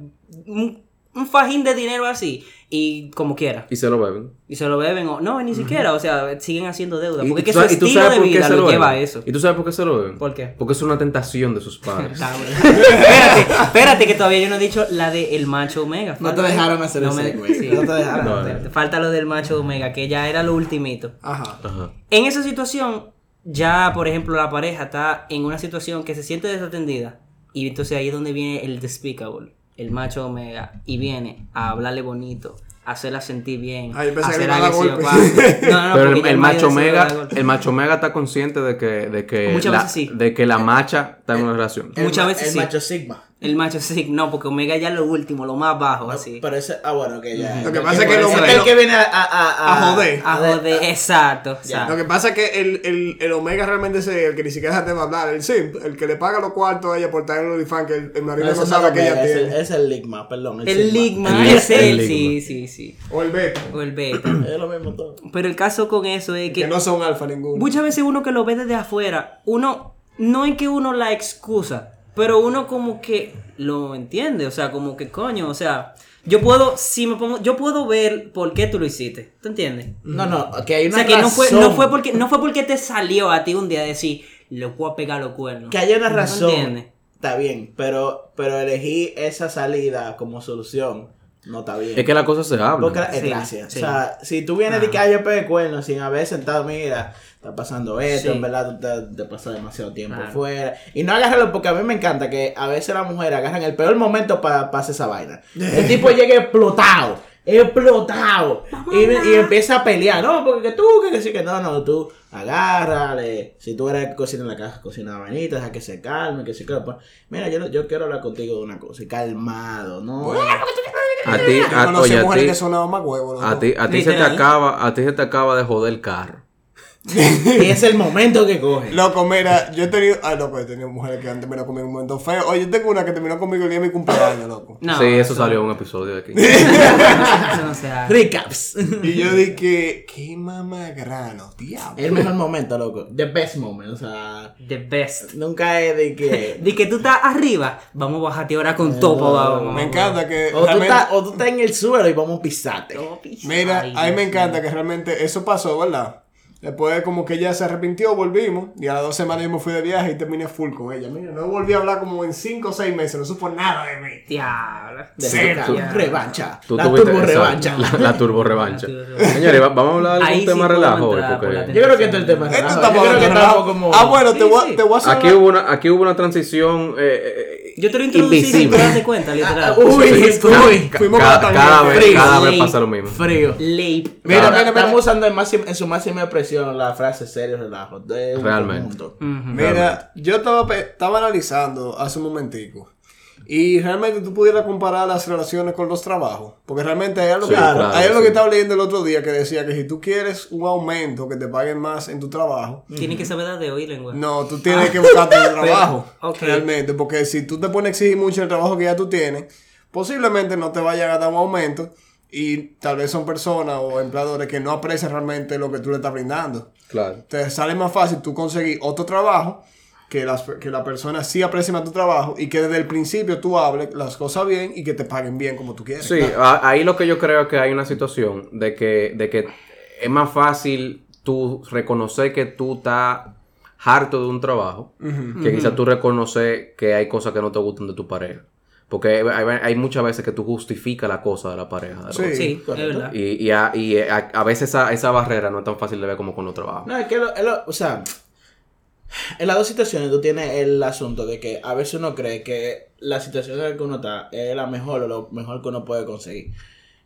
un, un fajín de dinero así y como quiera. Y se lo beben. Y se lo beben o no, ni siquiera, o sea, siguen haciendo deuda. Porque es que su sabes- y tú estilo sabes de por qué vida se lo lo lleva a beben. eso. ¿Y tú sabes por qué se lo beben? ¿Por qué? Porque es una tentación de sus padres. [laughs] Espérate, espérate que todavía yo no he dicho la de el macho omega. No te dejaron hacer sí. No te dejaron. No, te Falta lo del macho omega, que ya era lo ultimito. Ajá. Ajá. En esa situación, ya por ejemplo la pareja está en una situación que se siente desatendida. Y entonces ahí es donde viene el despicable, el macho omega. Y viene a hablarle bonito, a hacerla sentir bien. Pensé a que hacer a guau. No, no, [laughs] Pero porque el, macho se lo mega, da golpe. el macho mega está consciente de que, de que, Muchas la, veces sí. de que la macha está en una relación. El Muchas veces el sí. macho Sigma. El macho sí, no, porque Omega ya es lo último, lo más bajo, así. Pero ese, ah, bueno, que ya. Lo que el pasa es que el, lo- el lo- que viene a, a, a, a joder. A joder, exacto. Lo que pasa es que el, el, el Omega realmente es el que ni siquiera se te va a hablar, el simp, el que le paga los cuartos a ella por tener el OnlyFans que el, el marido no es sabe el que ella Omega, es el- tiene. Es el Ligma, perdón. el. Ligma El- es el él, sí, sí, sí. O el beta, O el beta. [clears throat] Es lo mismo todo. Pero el caso con eso es que que no son alfa ninguno. muchas veces uno que lo ve desde afuera, uno, no es que uno la excusa, pero uno como que lo entiende, o sea, como que coño, o sea, yo puedo, si me pongo, yo puedo ver por qué tú lo hiciste, ¿tú entiendes? No, no, que hay O una sea, que no fue, razón. no fue porque, no fue porque te salió a ti un día decir, le voy a pegar los cuernos. Que haya una ¿No razón. entiendes? Está bien, pero, pero elegí esa salida como solución no está bien. Es que la cosa se habla. Porque eh, Sí, gracias. sí. O sea, si tú vienes de que "Ay, yo pegué cuernos sin haber sentado, mira, está pasando esto, Sí. en verdad tú te, te pasas demasiado tiempo Claro. fuera. Y no agárralo porque a mí me encanta que a veces las mujeres agarran el peor momento para hacer esa vaina. El [laughs] tipo llega explotado, explotado. Y, y empieza a pelear. No, porque que tú, que, sí, que no, no, tú agárrale. Si tú eres que cocina en la casa, cocina la vainita, deja que se calme, que se calme. Mira, yo, yo quiero hablar contigo de una cosa, y calmado, ¿no? A ti, a, oye, ti, que sonaban más huevos. a ti, a ti se te acaba, a ti se te acaba de joder el carro. Y [laughs] es el momento que coge. Loco, mira, yo he tenido. Ay, loco, he tenido mujeres que han terminado conmigo en un momento feo. Oye, yo tengo una que terminó conmigo el día de mi cumpleaños, loco. No, sí, eso salió en un episodio de aquí. [laughs] eso no se hace. Recaps. Y yo dije, qué mamagrano, diablo. el mejor momento, loco. The best moment. O sea, The best. nunca es de que. De que tú estás arriba, vamos a bajarte ahora con topo, vamos. Me encanta que. O tú, realmente- estás, o tú estás en el suelo y vamos a pisarte. Mira, Ay, a mí me Dios encanta que realmente eso pasó, ¿verdad? Después como que ella se arrepintió, volvimos. Y a las dos semanas yo me fui de viaje y terminé full con ella. Mira, no volví a hablar como en cinco o seis meses. No supo nada de mí. Diablo. De Cero. tu revancha. Tú la tuviste turbo revancha. La, la turbo revancha. La turbo revancha. Señores, va- vamos a hablar de algún sí tema relajo porque Yo creo que esto es el tema Esto relajo. Yo creo que de como. Ah, bueno, te voy, a- sí. te voy a hacer aquí una- hubo una, aquí hubo una transición eh, eh, Yo te lo introducí sin tú darte cuenta, literal. Ah, uy, uy. Fuimos cada vez, Frío, cada vez pasa lo mismo. Frío. Late. Mira, mira, mira. Estamos usando en, máxima- en su máxima expresión la frase serio relajo. De un Realmente. conjunto. Mira, yo estaba, estaba analizando hace un momentico. Y realmente tú pudieras comparar las relaciones con los trabajos. Porque realmente hay algo, Sí, que, claro, hay algo sí. que estaba leyendo el otro día que decía que si tú quieres un aumento, que te paguen más en tu trabajo, Tienes que saber de oír lengua. no, tú tienes que buscarte un [laughs] trabajo. Realmente. Porque si tú te pones a exigir mucho el trabajo que ya tú tienes, posiblemente no te vayan a dar un aumento. Y tal vez son personas o empleadores que no aprecian realmente lo que tú le estás brindando. Claro. te sale más fácil tú conseguir otro trabajo que, las, que la persona sí aprecie más tu trabajo y que desde el principio tú hables las cosas bien y que te paguen bien como tú quieres. Sí, a- ahí lo que yo creo es que hay una situación de que, de que es más fácil tú reconocer que tú estás harto de un trabajo que quizás tú reconocer que hay cosas que no te gustan de tu pareja. Porque hay, hay muchas veces que tú justificas la cosa de la pareja. de Sí. Sí, es verdad. Y, y, a, y a- a veces esa, esa barrera no es tan fácil de ver como con los trabajos. No, es que, lo- es lo- o sea, en las dos situaciones tú tienes el asunto de que a veces uno cree que la situación en la que uno está es la mejor o lo mejor que uno puede conseguir.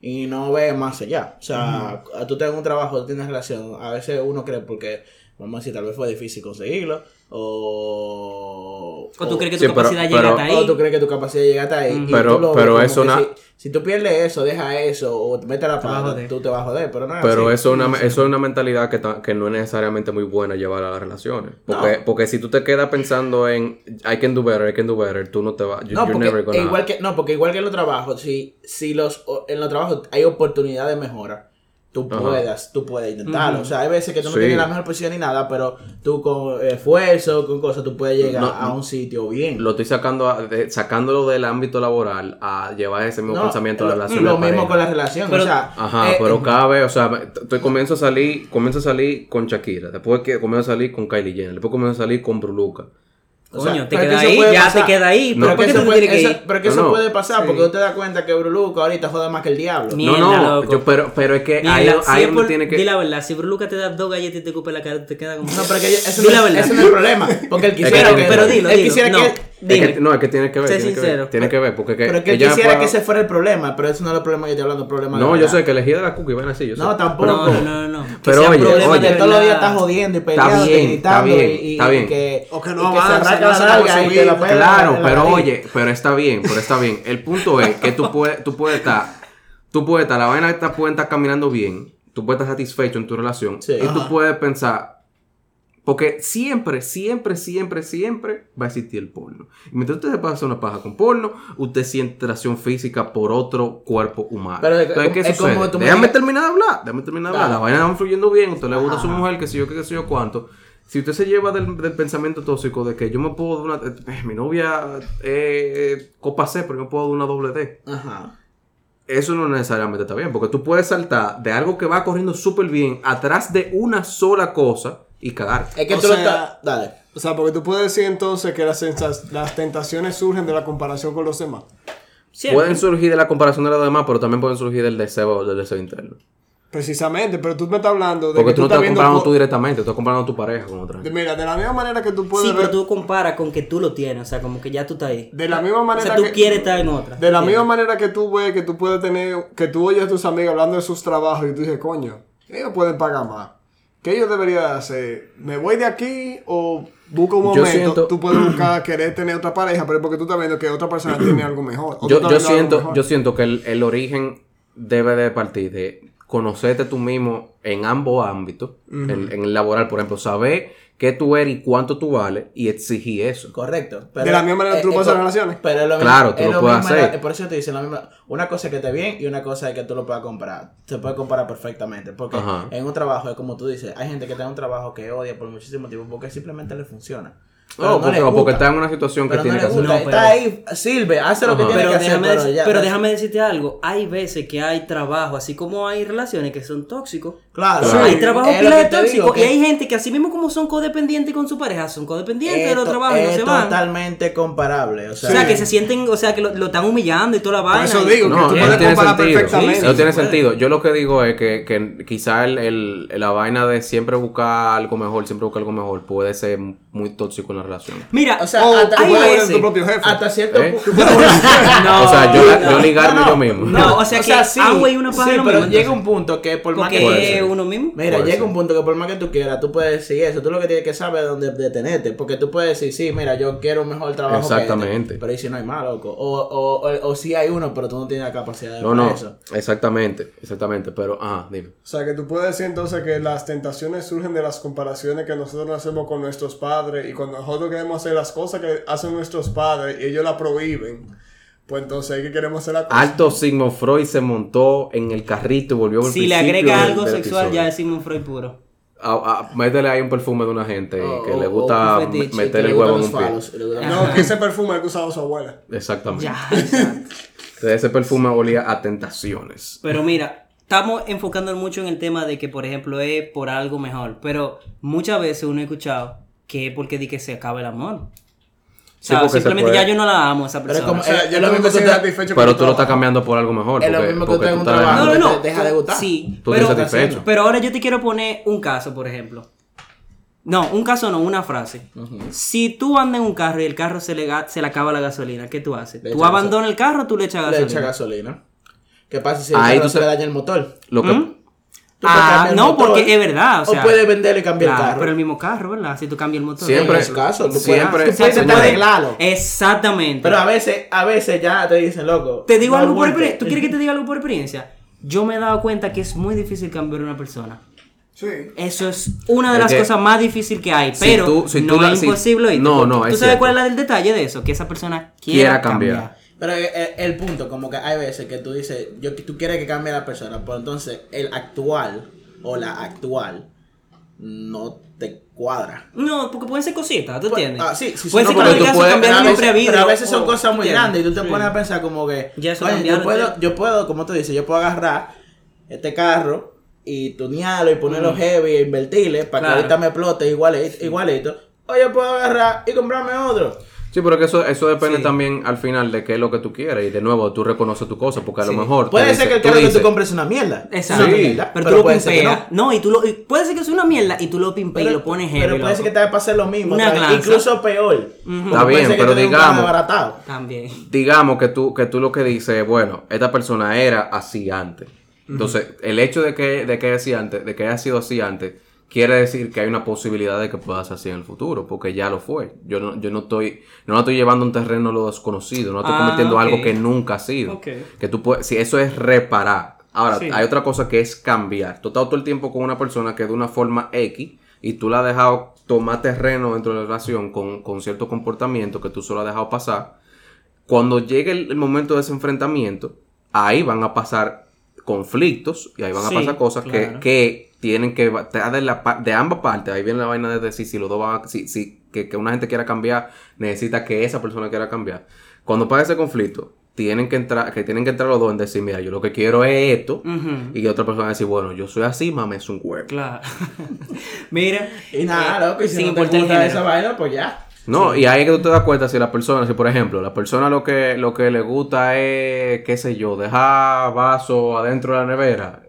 Y no ve más allá. O sea, tú tienes un trabajo, tú tienes relación. A veces uno cree porque, vamos a decir, tal vez fue difícil conseguirlo. O. O tú crees que tu Sí, pero- capacidad pero- llega hasta ahí. O tú crees que tu capacidad llega hasta ahí. y Pero- lo pero eso una- Si, si tú pierdes eso, deja eso, o te metes la Te vas a pata, joder. tú te vas a joder. Pero no es Pero así. eso es, una, eso es una mentalidad que, ta- que no es necesariamente muy buena llevar a las relaciones. Porque, No. porque si tú te quedas pensando en I can do better, I can do better, tú no te vas. you- No, you're porque never gonna- igual que, no, porque igual que en los trabajos, si, si los, en los trabajos hay oportunidad de mejora, tú Ajá. puedas, tú puedes intentarlo. O sea, hay veces que tú no Sí. tienes la mejor posición ni nada, pero tú con esfuerzo, con cosas, tú puedes llegar No, a un sitio bien. Lo estoy sacando a- de- sacándolo del ámbito laboral a llevar ese mismo No, pensamiento a la lo, relación. lo mismo pareja. con la relación, Pero- o sea, Ajá, eh, pero eh, cada vez, o sea, me- t- comienzo a salir, comienzo a salir con Shakira, después que comienzo a salir con Kylie Jenner, después comienzo a salir con Bruluca. O sea, Coño, te pero queda que eso ahí, ya pasar. te queda ahí. No, pero ¿por que qué eso puede, que eso- pero que No, eso no. puede pasar, Sí. porque tú te das cuenta que Bruluca ahorita jode más que el diablo. Mierda, no, no, yo, pero, pero es que Mierda, ahí, si ahí es uno por- tiene que... Di la verdad, si Bruluca te da dos galletas y te escupe la cara, te queda como. No, pero que eso, Di no, la verdad. ese no es el problema. Porque él que- quisiera que, pero dilo, él dilo, quisiera no. Es que- no, es que tiene que ver. Sé tiene que ver, tiene que ver, porque que Pero es que ella quisiera pueda- que ese fuera el problema, pero eso no es el problema que estoy hablando, el problema de No, yo verdad. sé que elegí de la cookie, ven así, yo sé. No, tampoco. No, no, no, no. Que Pero sea oye, problema oye, de que todos los días estás jodiendo y peleando y gritando está bien, y, que, O que no y que se avanza, arranca no la se nalga puede y la Claro, pero oye, pero está bien, pero está bien. El punto es que tú puedes, tú puedes estar, tú puedes estar, la vaina está, puede estar caminando bien, tú puedes estar satisfecho en tu relación Sí. y tú puedes pensar, porque siempre, siempre, siempre, siempre va a existir el porno. Y mientras usted se pasa una paja con porno, usted siente atracción física por otro cuerpo humano. Pero es- Entonces, ¿qué es como sucede? me Déjame terminar de hablar, déjame terminar de hablar. Claro. La vaina va fluyendo bien, usted le gusta a su mujer, que sé yo, qué, qué sé yo cuánto. Si usted se lleva del, del pensamiento tóxico de que yo me puedo dar una. eh, mi novia eh, copa C, pero yo me puedo dar una doble D. Ajá. Eso no necesariamente está bien, porque tú puedes saltar de algo que va corriendo súper bien atrás de una sola cosa y cagar. Es que O tú lo sea- estás. Dale. O sea, porque tú puedes decir entonces que las, sensas- las tentaciones surgen de la comparación con los demás. Siempre. Pueden surgir de la comparación de los demás, pero también pueden surgir del deseo, del deseo interno. Precisamente, pero tú me estás hablando de Porque que tú no estás comparando co- tú directamente, tú estás comparando tu pareja con otra. de- Mira, de la misma manera que tú puedes Sí, ver- pero tú comparas con que tú lo tienes, o sea, como que ya tú estás ahí. de la misma O manera sea, tú que quieres estar en otra. de la misma manera que tú ves que tú puedes tener que tú oyes a tus amigos hablando de sus trabajos y tú dices, "Coño, ellos pueden pagar más." ¿Qué ellos deberían hacer? ¿Me voy de aquí o busco un Yo momento? siento- Tú puedes buscar [clears throat] querer tener otra pareja, pero es porque tú estás viendo que otra persona [clears throat] tiene algo mejor. Yo, yo siento, mejor. yo siento que el, el origen debe de partir de conocerte tú mismo en ambos ámbitos, en, en el laboral, por ejemplo, saber qué tú eres y cuánto tú vales y exigir eso. Correcto. De la misma manera que tú lo puedes hacer relaciones. Pero es lo Claro, mismo, tú es lo puedes hacer. Por eso te dicen lo mismo. Una cosa es que esté bien y una cosa es que tú lo puedas comparar. Se puede comparar perfectamente. Porque Ajá. en un trabajo, es como tú dices, hay gente que tiene un trabajo que odia por muchísimo tiempo porque simplemente le funciona. Pero No, no porque, porque está en una situación que Pero tiene no que hacer. No, pero- Está ahí, sirve, hace lo que tiene Pero que hacer. déjame, Pero, ya, pero no- déjame decirte algo. Hay veces que hay trabajo, así como hay relaciones que son tóxicos. Claro. Claro. Hay trabajo Es pila que de tóxicos. Y que hay gente que así mismo como son codependientes con su pareja, son codependientes de los es trabajos y no es se van. totalmente comparable. O sea, O sea, que se sienten, o sea, que lo, lo están humillando y toda la vaina. eso y- digo, que No, tú eso puedes comparar sentido. perfectamente. Eso tiene sentido. Yo lo que digo es que, que quizá el, el- la vaina de siempre buscar algo mejor, siempre buscar algo mejor, puede ser muy tóxico en la relación. Mira, O sea, O hasta- tú hay puedes veces- ser tu propio jefe. hasta cierto ¿Eh? punto. [laughs] no, [laughs] o sea, yo, no, yo ligarme no, yo mismo. No, o sea que una paja sí, es lo pero llega un punto que por más que Uno mismo. Mira, Puede llega ser. un punto que por más que tú quieras, tú puedes decir eso. Tú lo que tienes que saber es dónde detenerte. Porque tú puedes decir, sí, mira, yo quiero un mejor trabajo. que Exactamente. este, pero ¿y si no hay más, loco? O, o, o, o si hay uno, pero tú no tienes la capacidad de No, no, eso. exactamente, exactamente, pero, ajá, dime. O sea, que tú puedes decir entonces que las tentaciones surgen de las comparaciones que nosotros hacemos con nuestros padres y cuando nosotros queremos hacer las cosas que hacen nuestros padres y ellos la prohíben, pues entonces que queremos hacer la cosa. Alto Sigmund Freud se montó en el carrito y volvió al Si le agrega del- algo del sexual, episodio. ya es Sigmund Freud puro. A- a- métele ahí un perfume de una gente O- que le o gusta fetiche, meter el huevo en un pie. No, que ese perfume que usaba su abuela. Exactamente. Ya, [laughs] exacto. Entonces, ese perfume olía a tentaciones. Pero mira, estamos enfocando mucho en el tema de que, por ejemplo, es por algo mejor. Pero muchas veces uno ha escuchado que es porque di que se acaba el amor. O sea, simplemente ya yo no la amo a esa Pero es persona. como- O sea, Es ya lo no mismo que satisfecho Pero tú lo estás cambiando por algo mejor. Es lo mismo que usted en tú un trabajo. No, no, no. te deja de gustar. Sí, Tú pero, satisfecho. pero ahora yo te quiero poner un caso, por ejemplo. No, un caso no, una frase. Si tú andas en un carro y el carro se le, se le acaba la gasolina, ¿qué tú haces? Le ¿Tú echas abandonas el carro o tú le echas Le gasolina? echa gasolina. ¿Qué pasa si el Ahí carro tú se le daña el motor? Lo que, ¿Mm? Ah, no, motor, porque es verdad. O, sea, puedes venderlo y cambiar claro, el carro. Pero el mismo carro, ¿verdad? Si tú cambias el motor. Siempre- en ese caso, tú siempre- puedes, tú puedes señores, arreglarlo. Exactamente. Pero a veces, a veces ya te dicen, loco. te digo no algo por experiencia. ¿Tú quieres que te diga algo por experiencia? Yo me he dado cuenta que es muy difícil cambiar a una persona. Sí. Eso es una de Es las que- cosas más difíciles que hay. Si Pero tú- si no tú la- es si- imposible. ¿oíste? No, no, ¿Tú es sabes cierto. cuál es el detalle de eso? Que esa persona quiera, Quiera cambiar. cambiar. Pero el, punto, como que hay veces que tú dices, yo, tú quieres que cambie la persona, pero entonces el actual o la actual no te cuadra. No, porque pueden ser cositas, ¿tú Pues, entiendes? ah, sí, sí, sí, Puede no, ser que pero tú puedes- cambiar pero, a el nombre a veces, vidrio. pero a veces son cosas muy grandes y tú te Sí. pones a pensar como que, Ya eso "Oye, yo puedo, yo puedo, como tú dices, yo puedo agarrar este carro y tunearlo y ponerlo heavy e invertirle para Claro. que ahorita me explote igualito, igualito. O yo puedo agarrar y comprarme otro. Sí, pero que eso, eso depende Sí. también al final de qué es lo que tú quieres. Y de nuevo, tú reconoces tu cosa, porque a lo mejor. Puede dice- ser que el carro que dices, tú compres es una mierda. Exacto. Sí. mierda, Pero, tú lo puede ser que pimpeas. No. y tú lo. y puede ser que sea una mierda y tú lo pimpeas y Pero, lo pones heavy. pero puede ser que te pase lo mismo. Una tal- glanza. incluso peor. Está bien, pero digamos-. También. digamos que tú, que tú lo que dices, bueno, esta persona era así antes. Entonces, el hecho de que, de que haya así antes, de que haya sido así antes, quiere decir que hay una posibilidad de que pueda ser así en el futuro, porque ya lo fue. Yo no, yo no estoy, no la estoy llevando a un terreno lo desconocido, no estoy Ah, cometiendo algo que nunca ha sido. Que tú puedes, si eso es reparar. Ahora, Sí. hay otra cosa que es cambiar. Tú estás todo el tiempo con una persona que de una forma X y tú la has dejado tomar terreno dentro de la relación con, con cierto comportamiento que tú solo has dejado pasar. Cuando llegue el, el momento de ese enfrentamiento, ahí van a pasar conflictos y ahí van Sí, a pasar cosas que, que tienen que de, la pa- de ambas partes. Ahí viene la vaina de decir si los dos van a, si, si- que, que una gente quiera cambiar, necesita que esa persona quiera cambiar. Cuando pasa ese conflicto, tienen que entrar, que tienen que entrar los dos en decir, mira, yo lo que quiero es esto. Y otra persona decir, bueno, yo soy así, mame, es un huevo. Claro. [laughs] Mira. Y nada, eh, loco, y si sin no te importar gusta esa vaina, pues ya. No, y ahí es que tú te das cuenta si la persona, si por ejemplo, la persona lo que, lo que le gusta es, qué sé yo, dejar vaso adentro de la nevera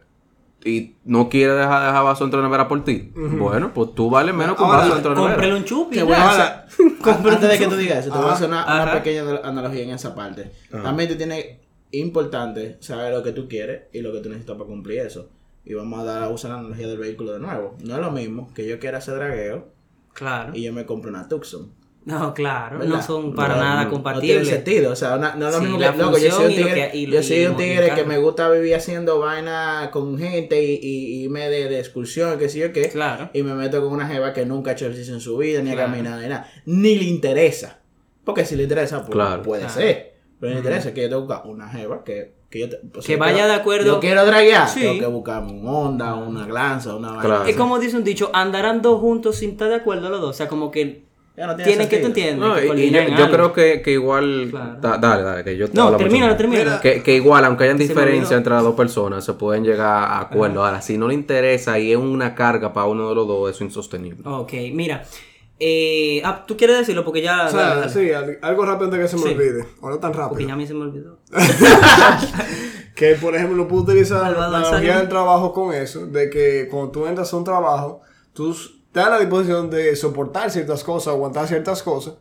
y no quiere dejar, dejar vaso de nevera por ti, bueno, pues tú vales menos que un vaso [laughs] de un chupi. Bueno, Ahora, o sea, antes de que tú digas eso, te voy a hacer una, una pequeña anal- analogía en esa parte. También te tiene importante saber lo que tú quieres y lo que tú necesitas para cumplir eso. Y vamos a dar a usar la analogía del vehículo de nuevo. No es lo mismo que yo quiera hacer dragueo Claro. y yo me compre una Tucson. No, claro. ¿verdad? No son para No, nada no, no No tiene compatibles. sentido, o sea, una- no es lo Sí, mismo la que loco, yo soy un tigre, que- y- yo soy un tigre que me gusta vivir haciendo vaina con gente y, y, y me de, de excursión, que sé yo qué. Claro. Y me meto con una jeva que nunca ha hecho ejercicio en su vida, ni Claro. ha caminado, ni nada. Ni le interesa. Porque si le interesa, pues Claro. puede Claro. ser. Pero le interesa que yo tengo que buscar una jeva que, que yo te- Que vaya quiero- de acuerdo- Yo quiero draguear, Sí. tengo que buscarme un Honda, una Glanza, una vaina. Claro. Es como dice un dicho, andarán dos juntos sin estar de acuerdo los dos. O sea, como que Ya no tiene tienen que, tú sentido. entiendes, No, que y- y coordinan yo, creo que, que igual. Claro. da- dale, dale, que yo te No, termina, termina. Que, que igual, aunque hayan diferencias olvidó. entre las dos personas, se pueden llegar a acuerdos. Ahora, si no le interesa y es una carga para uno de los dos, eso es insostenible. Ok, mira. Eh, ah, ¿tú quieres decirlo? Porque ya... O sea, dale, dale. sí, al- algo rápido antes que se me Sí. olvide. O no tan Porque rápido. ya a mí se me olvidó. [laughs] Que, por ejemplo, puedo utilizar Malvado la analogía del trabajo con eso, de que cuando tú entras a un trabajo, tú estás a la disposición de soportar ciertas cosas, aguantar ciertas cosas.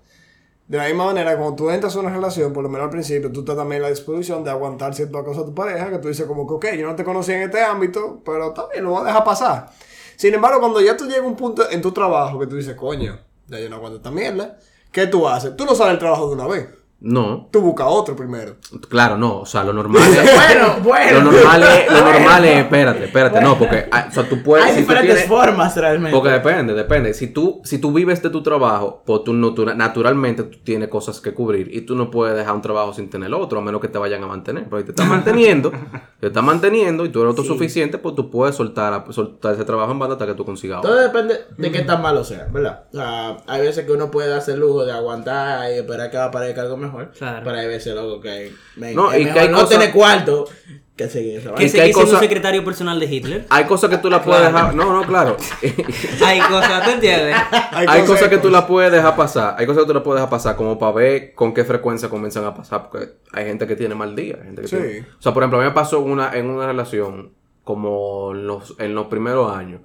De la misma manera, cuando tú entras a una relación, por lo menos al principio, tú estás también a la disposición de aguantar ciertas cosas a tu pareja, que tú dices como que, ok, yo no te conocí en este ámbito, pero también lo voy a dejar pasar. Sin embargo, cuando ya tú llegas a un punto en tu trabajo que tú dices, coño, ya yo no aguanto esta mierda, ¿qué tú haces? Tú no sales del trabajo de una vez. No, Tú buscas otro primero. claro, no. O sea, lo normal es. Bueno, [laughs] bueno. Lo normal es, lo normal es, espérate, espérate, no, porque, ah, o sea, tú puedes, Hay si diferentes tienes- formas realmente. porque depende, depende. Si tú, si tú vives de tu trabajo, pues tú natura- naturalmente tú tienes cosas que cubrir y tú no puedes dejar un trabajo sin tener otro, a menos que te vayan a mantener. Pero si te están [laughs] manteniendo, te están manteniendo y tú eres autosuficiente, pues tú puedes soltar, soltar ese trabajo en banda hasta que tú consigas Todo otro. depende de qué tan malo sea, ¿verdad? O sea, hay veces que uno puede darse el lujo de aguantar y esperar que aparezca algo mejor. Claro. Pero hay veces, loco, que men, No, es y que mejor hay no tener cuarto que seguir esa Que que hay un secretario personal de Hitler. Hay cosas que tú las puedes dejar. No, no, claro. [laughs] Hay cosas, ¿te entiendes? Hay, cosas que tú las puedes dejar pasar. Hay cosas que tú las puedes dejar pasar como para ver con qué frecuencia comienzan a pasar. Porque hay gente que tiene mal día. hay gente que Sí. tiene- O sea, por ejemplo, a mí me pasó una, en una relación como en los, en los primeros años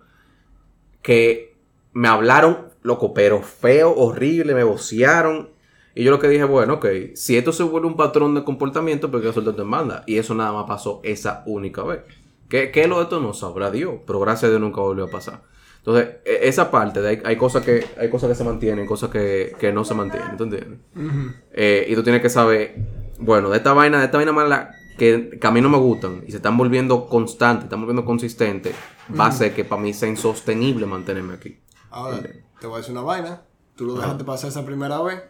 que me hablaron, loco, pero feo, horrible, me vocearon. Y yo lo que dije, bueno, ok, si esto se vuelve un patrón de comportamiento, pues que soltarte en banda. Y eso nada más pasó esa única vez. ¿Qué, qué es lo de esto? No sabrá Dios, pero gracias a Dios nunca volvió a pasar. Entonces, e- esa parte, de hay, hay cosas que hay cosas que se mantienen, cosas que, que no se mantienen, ¿tú entiendes? Eh, y tú tienes que saber, bueno, de esta vaina, de esta vaina mala que, que a mí no me gustan y se están volviendo constantes, están volviendo consistentes, va a ser que para mí sea insostenible mantenerme aquí. Ahora, te voy a decir una vaina. Tú lo dejaste pasar esa primera vez.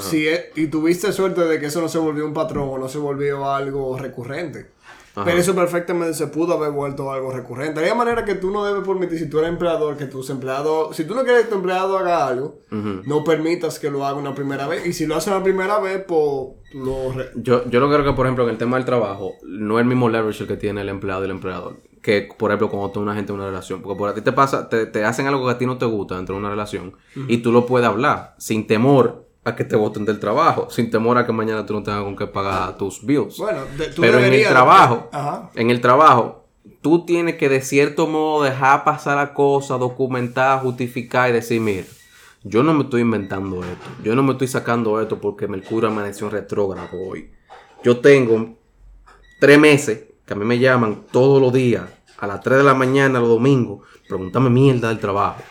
Si es- y tuviste suerte de que eso no se volvió un patrón o no se volvió algo recurrente. Ajá. Pero eso perfectamente se pudo haber vuelto algo recurrente. De la manera que tú no debes permitir, si tú eres empleador, que tus empleados, si tú no quieres que tu empleado haga algo, no permitas que lo haga una primera vez. Y si lo hace una primera vez, pues lo... re- Yo, yo lo creo que, por ejemplo, en el tema del trabajo, no es el mismo leverage el que tiene el empleado y el empleador. Que, por ejemplo, cuando tú una gente en una relación. Porque por a ti te pasa, te, te hacen algo que a ti no te gusta dentro de una relación. Y tú lo puedes hablar sin temor a que te voten del trabajo, sin temor a que mañana tú no tengas con qué pagar tus bills. Bueno, de- tú Pero en el trabajo, Ajá. en el trabajo, tú tienes que de cierto modo dejar pasar la cosa, documentar, justificar y decir, mira, yo no me estoy inventando esto, yo no me estoy sacando esto porque Mercurio amaneció en retrógrado hoy. Yo tengo tres meses que a mí me llaman todos los días, a las 3 de la mañana, los domingos, preguntarme mierda del trabajo.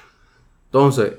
Entonces,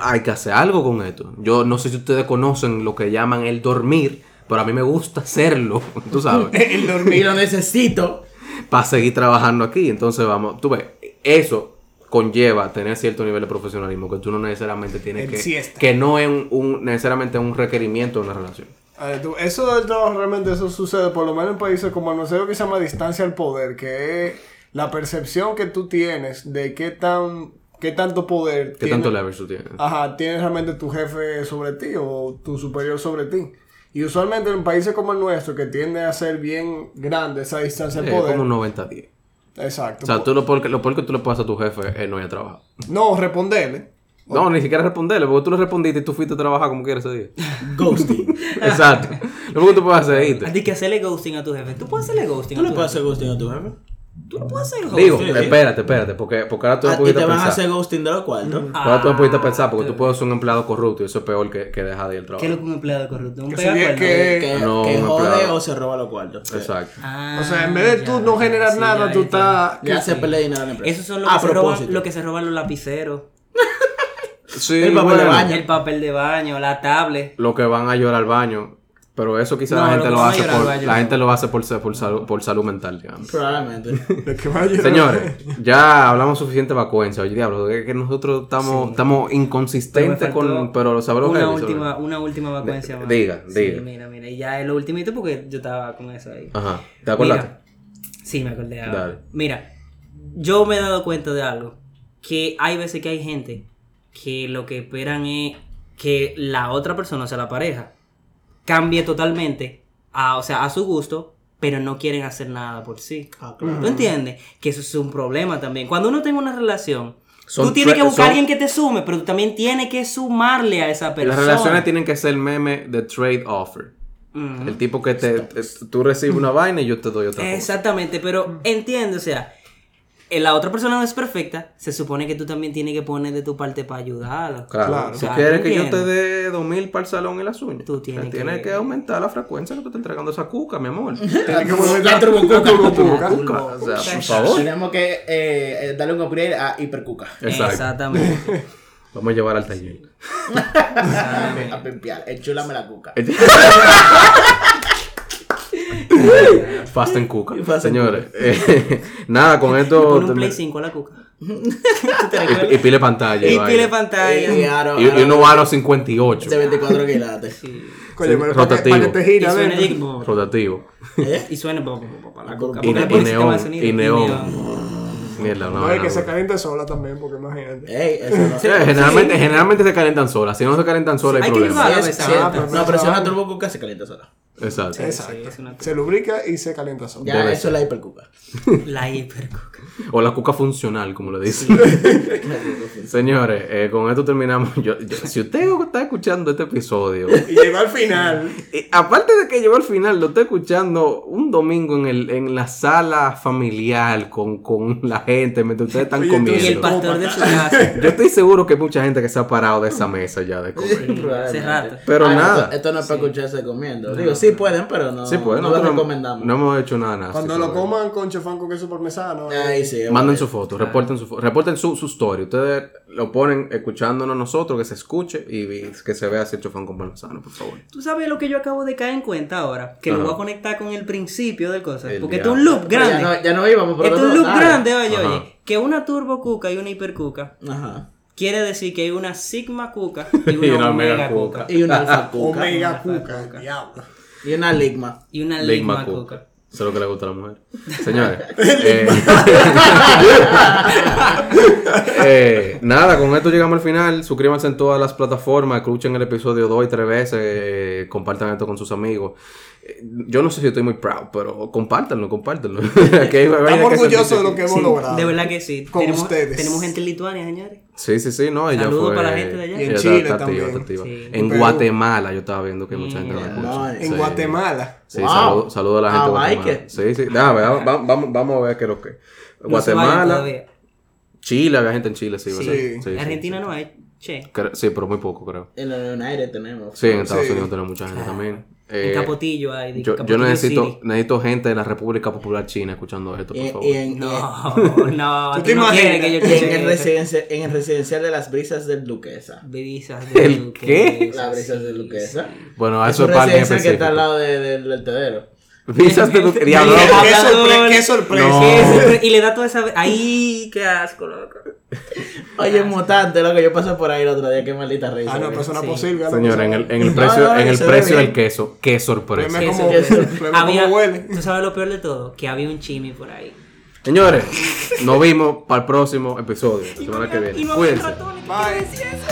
hay que hacer algo con esto. Yo no sé si ustedes conocen lo que llaman el dormir, pero a mí me gusta hacerlo, [laughs] tú sabes [laughs] El dormir lo necesito. para seguir trabajando aquí. Entonces, vamos, tú ves, eso conlleva tener cierto nivel de profesionalismo que tú no necesariamente tienes El que... siesta. Que no es un, un- necesariamente un requerimiento de una relación. A ver, tú- eso del trabajo realmente eso sucede por lo menos en países como el nuestro que se llama distancia al poder, que es la percepción que tú tienes de qué tan qué tanto poder ¿Qué tiene- tanto leverage tú tienes? Ajá, tiene realmente tu jefe sobre ti o tu superior sobre ti. Y usualmente en países como el nuestro, que tiende a ser bien grande esa distancia Es poder. como un 90-10. Exacto. O sea, tú lo peor, que, lo peor que tú le puedes hacer a tu jefe es no ir a trabajar. No, responderle. No, ni siquiera responderle, porque tú le respondiste y tú fuiste a trabajar como quieras ese día. [laughs] Ghosting. Exacto. Lo único que tú puedes hacer es A irte. ti que hacerle ghosting a tu jefe. Tú puedes hacerle ghosting ¿Tú a le tu puedes jefe. hacer ghosting a tu jefe? Tú no puedes hacer ghosting. Digo, sí. espérate, espérate, porque, porque ahora tú me Ah, y pusiste te a van a pensar. hacer ghosting de los cuartos. Ahora tú me pusiste a pensar, porque tú puedes ser un empleado corrupto y eso es peor que, que dejar de ir al ¿Qué es trabajo. lo que un empleado corrupto? Un Que que- Que, No, que no, jode o se roba los cuartos. Exacto. Ah, O sea, en vez de tú ya, no generar sí, nada, ya, tú ya. estás... Le hace perder dinero a la empresa. Esos son lo a que, se roban, propósito. lo que se roban los lapiceros. [laughs] Sí, El papel de baño. El papel de baño, la tablet. Lo que van a llorar al baño. Pero eso quizás No, la gente lo, hace por, la gente lo hace por, por, salud, por salud mental, digamos. Probablemente. [laughs] Señores, ya hablamos suficiente vacuencia. Oye, diablo, es que nosotros estamos, estamos inconsistentes con... Pero lo sabemos una última, una última vacancia más. diga, Sí, diga. mira, mira. Y ya es lo ultimito porque yo estaba con eso ahí. Ajá. ¿Te acordaste? Mira, sí, me acordé ahora. Dale. Mira, yo me he dado cuenta de algo. Que hay veces que hay gente que lo que esperan es que la otra persona, o sea, la pareja, cambie totalmente, a, o sea, a su gusto, pero no quieren hacer nada por sí. Ah, claro. ¿Tú entiendes? Que eso es un problema también. Cuando uno tiene una relación, Son tú tienes que buscar a alguien que te sume, pero tú también tienes que sumarle a esa persona. Las relaciones tienen que ser meme de trade offer. El tipo que te, te- tú recibes una vaina y yo te doy otra cosa. Exactamente, pero entiende, o sea, eh, la otra persona no es perfecta, se supone que tú también tienes que poner de tu parte para ayudarlo. Claro, Claro. tú O sea, quieres ¿tú que yo te dé 2000 para el salón y las uñas. Tú tienes Te tienes que- que... aumentar la frecuencia que tú estás entregando esa cuca, mi amor. [laughs] Tienes que volver La a- turbocuca. turbocuca. Cuca, o sea, por favor. Tenemos que eh, eh, darle un upgrade a Hipercuca. Exacto. Exactamente. [laughs] Vamos a llevar al taller. [laughs] a pimpear. Enchúlame la cuca. [laughs] Fast and Cuca. Fast Señores, eh, [laughs] nada, con esto. Pon un Play 5 a la cuca. [laughs] ¿Tú te y, y pile pantalla. Y vaina. pile pantalla. Y, aro- Y, y uno a los 58. de 24 quilates. Coño, pero para que, Rotativo. para que te Y suena y- Rotativo. ¿Eh? y suena bo- la cuca. Y, y neón. Y neón. Mierda, no. No, es no, que no. se caliente sola también, porque imagínate. Ey, eso no Sí, generalmente, generalmente se calientan solas. Si no se calientan solas, hay Hay que problemas. Sí, Ah, sí, pero no, pero si una turbocuca se calienta sola. Exacto. Exacto. es una- Se lubrica y se calienta sola. Ya, Debe eso es la hipercuca. [laughs] La hipercuca. O la cuca funcional, como le dicen. [laughs] [laughs] Señores, eh, con esto terminamos. Yo- yo- si usted está escuchando este episodio, Y llegó al final. y aparte de que llegó al final, lo está escuchando un domingo en, el, en la sala familiar con, con la gente mientras ustedes están Oye, tú- Y el comiendo. pastor de su casa. Yo estoy seguro que hay mucha gente que se ha parado de esa mesa ya de comer. Hace rato. Pero Ah, nada. Esto, esto no es para escucharse comiendo. Digo, sí pueden, pero no, Sí, no lo recomendamos. No hemos hecho nada. nada Cuando lo coman con chofán con queso parmesano. Ahí sí. Manden su foto, reporten su foto, reporten su, su story. Ustedes lo ponen escuchándonos nosotros, que se escuche y, y que se vea si el chofán con parmesano, por favor. Tú sabes lo que yo acabo de caer en cuenta ahora, que Ajá. lo voy a conectar con el principio del cosa, El porque esto es un loop grande. Ya no, ya no íbamos, pero Esto es un loop grande, oye, Ajá. oye, que una turbo cuca y una hiper cuca Ajá. quiere decir que hay una sigma cuca y [laughs] Y una, una omega omega cuca. cuca. Y una alfa cuca. [laughs] Omega Cuca. cuca. Diablo. Y una ligma. Y una Ligma ligma. Eso es lo que le gusta a la mujer. [laughs] Señores. [laughs] eh, [laughs] eh, nada, con esto llegamos al final. Suscríbanse en todas las plataformas. Escuchen el episodio dos y tres veces. eh, compartan esto con sus amigos. Yo no sé si estoy muy proud, pero compártanlo, compártanlo. [laughs] [laughs] Hay Estamos orgullosos de lo que hemos Sí, logrado. de verdad que sí. Con tenemos, ustedes. tenemos gente en Lituania, señores. Sí, sí, sí, no, ella Saludos fue... para la gente de allá. Y en ella Chile está activa, también. está. Sí. En Perú. Guatemala yo estaba viendo que mucha gente lo Mira, escucha. En Sí. Guatemala. Sí, Wow. saludo, saludo a la gente de Ah, Guatemala. Sí, sí. Vamos, vamos, a ver qué es lo que. No Guatemala. Chile, había gente en Chile, sí, ¿verdad? Sí. sí, Argentina sí. no hay. Che. Sí, pero muy poco, creo. En el aire tenemos. Sí, en Estados. Unidos tenemos mucha gente también. En Eh, Capotillo hay. de yo, yo necesito, necesito gente de la República Popular China escuchando esto, por Y, favor. y en, No, [laughs] no, [laughs] ¿Tú tú te no imaginas? que yo en el residencial, en el residencial de las brisas del Duquesa. Brisas [laughs] de ¿El Duque, qué? Las brisas sí, del Duquesa. Bueno, Es eso un es para que está al lado de- de- del vertedero. [laughs] Visas de Duque- Qué Qué, qué sorpre- qué sorpresa. No. Y le da toda esa. ¡Ay, qué asco, loco! Oye, mutante, loco, yo pasé por ahí el otro día, qué maldita risa. Ah, no, pero es una Sí. posible. ¿no? Señora, en el, en el No, precio, no, en el precio del queso, qué sorpresa. Había, huele. ¿Tú sabes lo peor de todo? Que había un chimi por ahí. Señores, nos vimos para el próximo episodio, la semana que Y viene. no Cuídense. ratones, ¿qué Bye. decía eso?